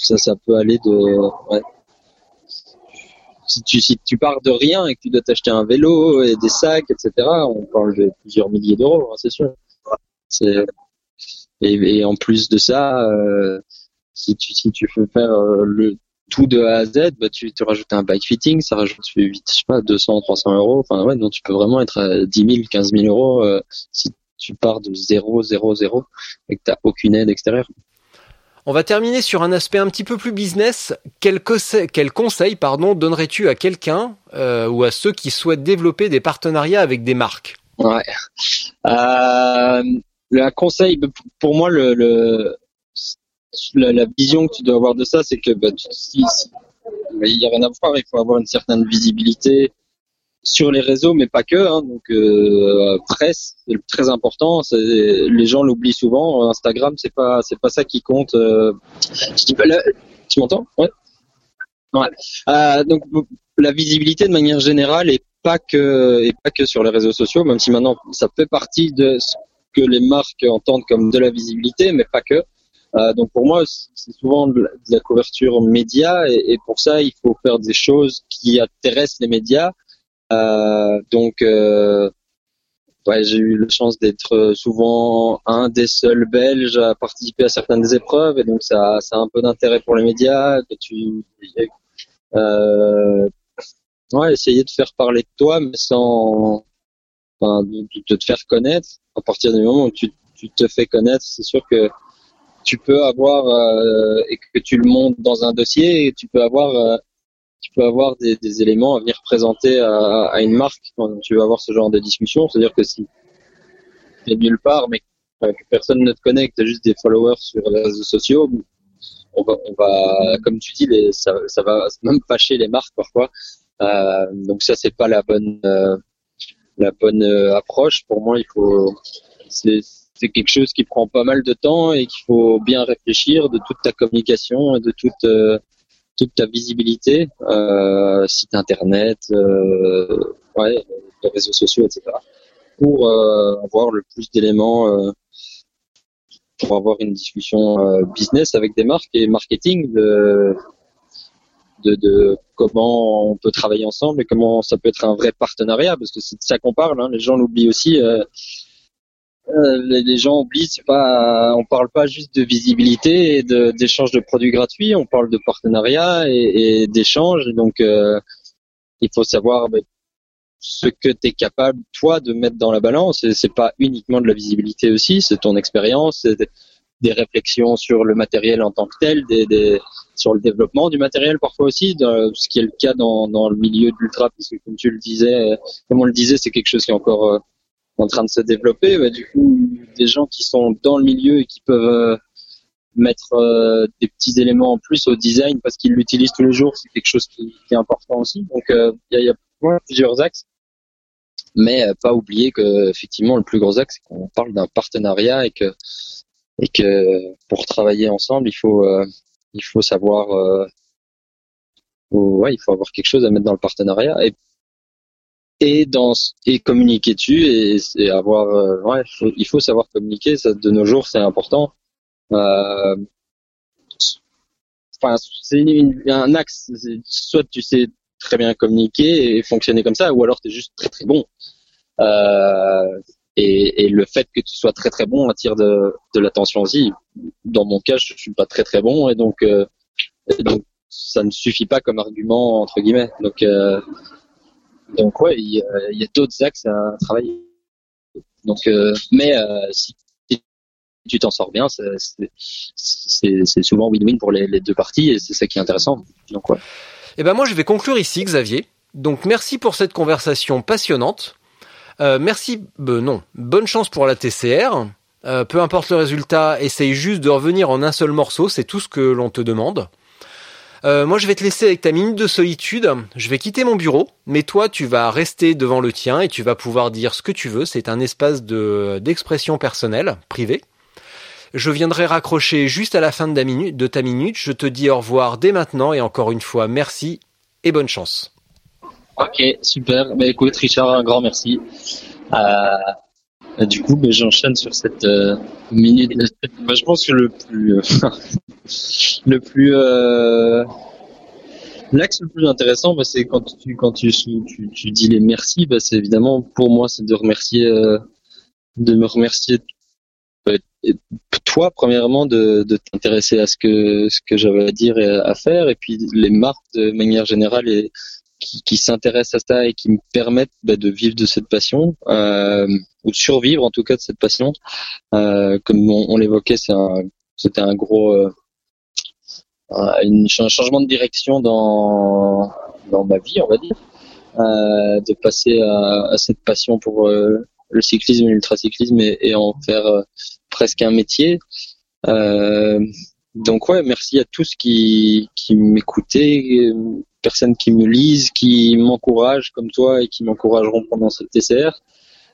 ça, ça peut aller de. Ouais. Si tu, si tu pars de rien et que tu dois t'acheter un vélo et des sacs, etc., on peut enlever plusieurs milliers d'euros, hein, c'est sûr. Et, et en plus de ça, euh, si tu, si tu veux faire euh, le tout de A à Z, bah, tu te rajoutes un bike fitting, ça rajoute vite, je sais pas, 200, 300 euros. Enfin, ouais, donc tu peux vraiment être à 10 000, 15 000 euros euh, si tu pars de 0, 0, 0 et que t'as aucune aide extérieure. On va terminer sur un aspect un petit peu plus business. Quel, conseil, quel conseil pardon, donnerais-tu à quelqu'un euh, ou à ceux qui souhaitent développer des partenariats avec des marques? Ouais. Euh, un conseil, pour moi, le, le la, vision que tu dois avoir de ça, c'est que bah, si- si- il y a rien à voir. Il faut avoir une certaine visibilité sur les réseaux, mais pas que. Hein, donc euh, presse, c'est très important. Les gens l'oublient souvent. Instagram, c'est pas c'est pas ça qui compte. Euh, tu m'entends? Ouais. Ouais. Euh, donc la visibilité de manière générale et pas que et pas que sur les réseaux sociaux, même si maintenant ça fait partie de ce que les marques entendent comme de la visibilité, mais pas que. Euh, donc pour moi, c'est souvent de la, couverture média et, pour ça, il faut faire des choses qui intéressent les médias. Euh, donc euh, ouais, j'ai eu la chance d'être souvent un des seuls Belges à participer à certaines épreuves et donc ça, ça a un peu d'intérêt pour les médias. Que tu euh, ouais, essayer de faire parler de toi, mais sans enfin, de, te faire connaître. À partir du moment où tu te fais connaître, c'est sûr que tu peux avoir euh, et que tu le montes dans un dossier, et tu peux avoir euh, tu peux avoir des, des éléments à venir présenter à, à une marque quand tu vas avoir ce genre de discussion. C'est-à-dire que si tu es nulle part, mais euh, que personne ne te as juste des followers sur les réseaux sociaux, on va, on va comme tu dis, ça, ça va même fâcher les marques parfois. Euh, donc ça, c'est pas la bonne euh, la bonne euh, approche. Pour moi, il faut c'est c'est quelque chose qui prend pas mal de temps et qu'il faut bien réfléchir de toute ta communication et de toute euh, ta visibilité, euh, site internet, euh, les réseaux sociaux, etc. Pour avoir le plus d'éléments, pour avoir une discussion business avec des marques et marketing de comment on peut travailler ensemble et comment ça peut être un vrai partenariat, parce que c'est de ça qu'on parle. Hein, les gens l'oublient aussi. Euh, les, gens oublient, c'est pas, on parle pas juste de visibilité et de- d'échange de, produits gratuits, on parle de partenariat et, et d'échange. Donc, euh, il faut savoir ben, ce que tu es capable, toi, de mettre dans la balance. Et c'est pas uniquement de la visibilité aussi, c'est ton expérience, c'est des, réflexions sur le matériel en tant que tel, des, des, sur le développement du matériel parfois aussi, dans- ce qui est le cas dans, dans le milieu de l'ultra, puisque comme tu le disais, euh, comme on le disait, c'est quelque chose qui est encore euh, en train de se développer. Bah, du coup, des gens qui sont dans le milieu et qui peuvent euh, mettre euh, des petits éléments en plus au design parce qu'ils l'utilisent tous les jours, c'est quelque chose qui, est important aussi. Donc, euh, il y, a, y a plusieurs axes, mais euh, pas oublier que effectivement le plus gros axe, c'est qu'on parle d'un partenariat et que et que pour travailler ensemble, il faut euh, il faut savoir faut- ouais, il faut avoir quelque chose à mettre dans le partenariat et dans et communiquer dessus et, avoir euh, ouais il faut savoir communiquer de nos jours c'est important. Euh, c'est un axe soit tu sais très bien communiquer et fonctionner comme ça ou alors tu es juste très très bon. Euh, et, le fait que tu sois très très bon attire de, l'attention aussi. Dans mon cas je suis pas très très bon et donc et donc ça ne suffit pas comme argument entre guillemets. Donc donc ouais, il y a, d'autres axes à travailler. Donc, euh, mais euh, si tu t'en sors bien, c'est- souvent win-win pour les, deux parties et c'est ça qui est intéressant. Donc ouais. Eh ben moi je vais conclure ici Xavier. Donc merci pour cette conversation passionnante. Euh, merci, euh, non, bonne chance pour la TCR. Peu importe le résultat, essaye juste de revenir en un seul morceau, c'est tout ce que l'on te demande. Euh, moi je vais te laisser avec ta minute de solitude, je vais quitter mon bureau, mais toi tu vas rester devant le tien et tu vas pouvoir dire ce que tu veux, c'est un espace de d'expression personnelle, privée. Je viendrai raccrocher juste à la fin de ta, minute, de ta minute. Je te dis au revoir dès maintenant et encore une fois merci et bonne chance. Ok, super. Bah écoute, Richard, un grand merci. Euh, du coup, bah, j'enchaîne sur cette euh, minute. [LAUGHS] Bah, je pense que le plus, euh, [LAUGHS] le plus, euh, l'axe le plus intéressant, bah, c'est quand tu quand tu, tu, tu dis les merci. Bah, c'est évidemment pour moi, c'est de remercier, euh, de me remercier toi premièrement de, de t'intéresser à ce que ce que j'avais à dire et à faire, et puis les marques de manière générale et qui, qui s'intéressent à ça et qui me permettent bah, de vivre de cette passion euh, ou de survivre en tout cas de cette passion. Euh, comme on, on l'évoquait, c'est un, c'était un gros euh, un, changement de direction dans dans ma vie, on va dire, euh, de passer à, à cette passion pour euh, le cyclisme et l'ultracyclisme et, et en faire euh, presque un métier. Euh, donc ouais, merci à tous qui, qui m'écoutaient, personnes qui me lisent, qui m'encouragent comme toi et qui m'encourageront pendant cette TCR.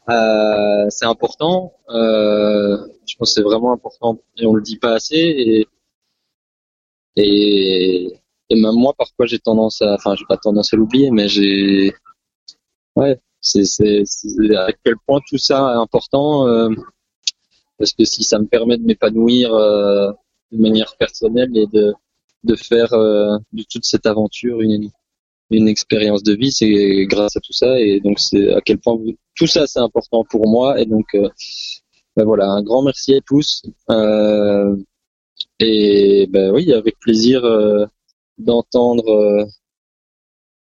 Euh, c'est important. Euh, je pense que c'est vraiment important et on le dit pas assez. Et, et, et même moi, parfois, j'ai tendance à, enfin, j'ai pas tendance à l'oublier, mais j'ai, ouais, c'est, c'est, c'est à quel point tout ça est important. Euh, parce que si ça me permet de m'épanouir euh, de manière personnelle et de, de faire euh, de toute cette aventure une, une expérience de vie, c'est grâce à tout ça. Et donc, c'est à quel point tout ça, c'est important pour moi. Et donc, euh, ben voilà, un grand merci à tous. Euh, et ben oui, avec plaisir d'entendre,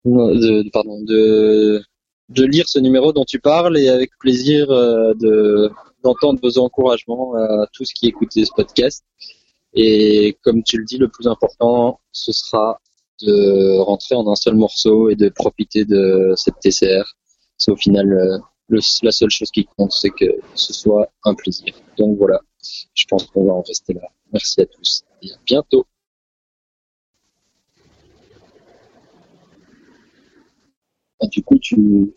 de, pardon, de, de lire ce numéro dont tu parles et avec plaisir de d'entendre vos encouragements à tous qui écoutent ce podcast. Et comme tu le dis, le plus important, ce sera de rentrer en un seul morceau et de profiter de cette TCR. C'est au final euh, la seule chose qui compte, c'est que ce soit un plaisir. Donc voilà, je pense qu'on va en rester là. Merci à tous et à bientôt. Ah, du coup, tu,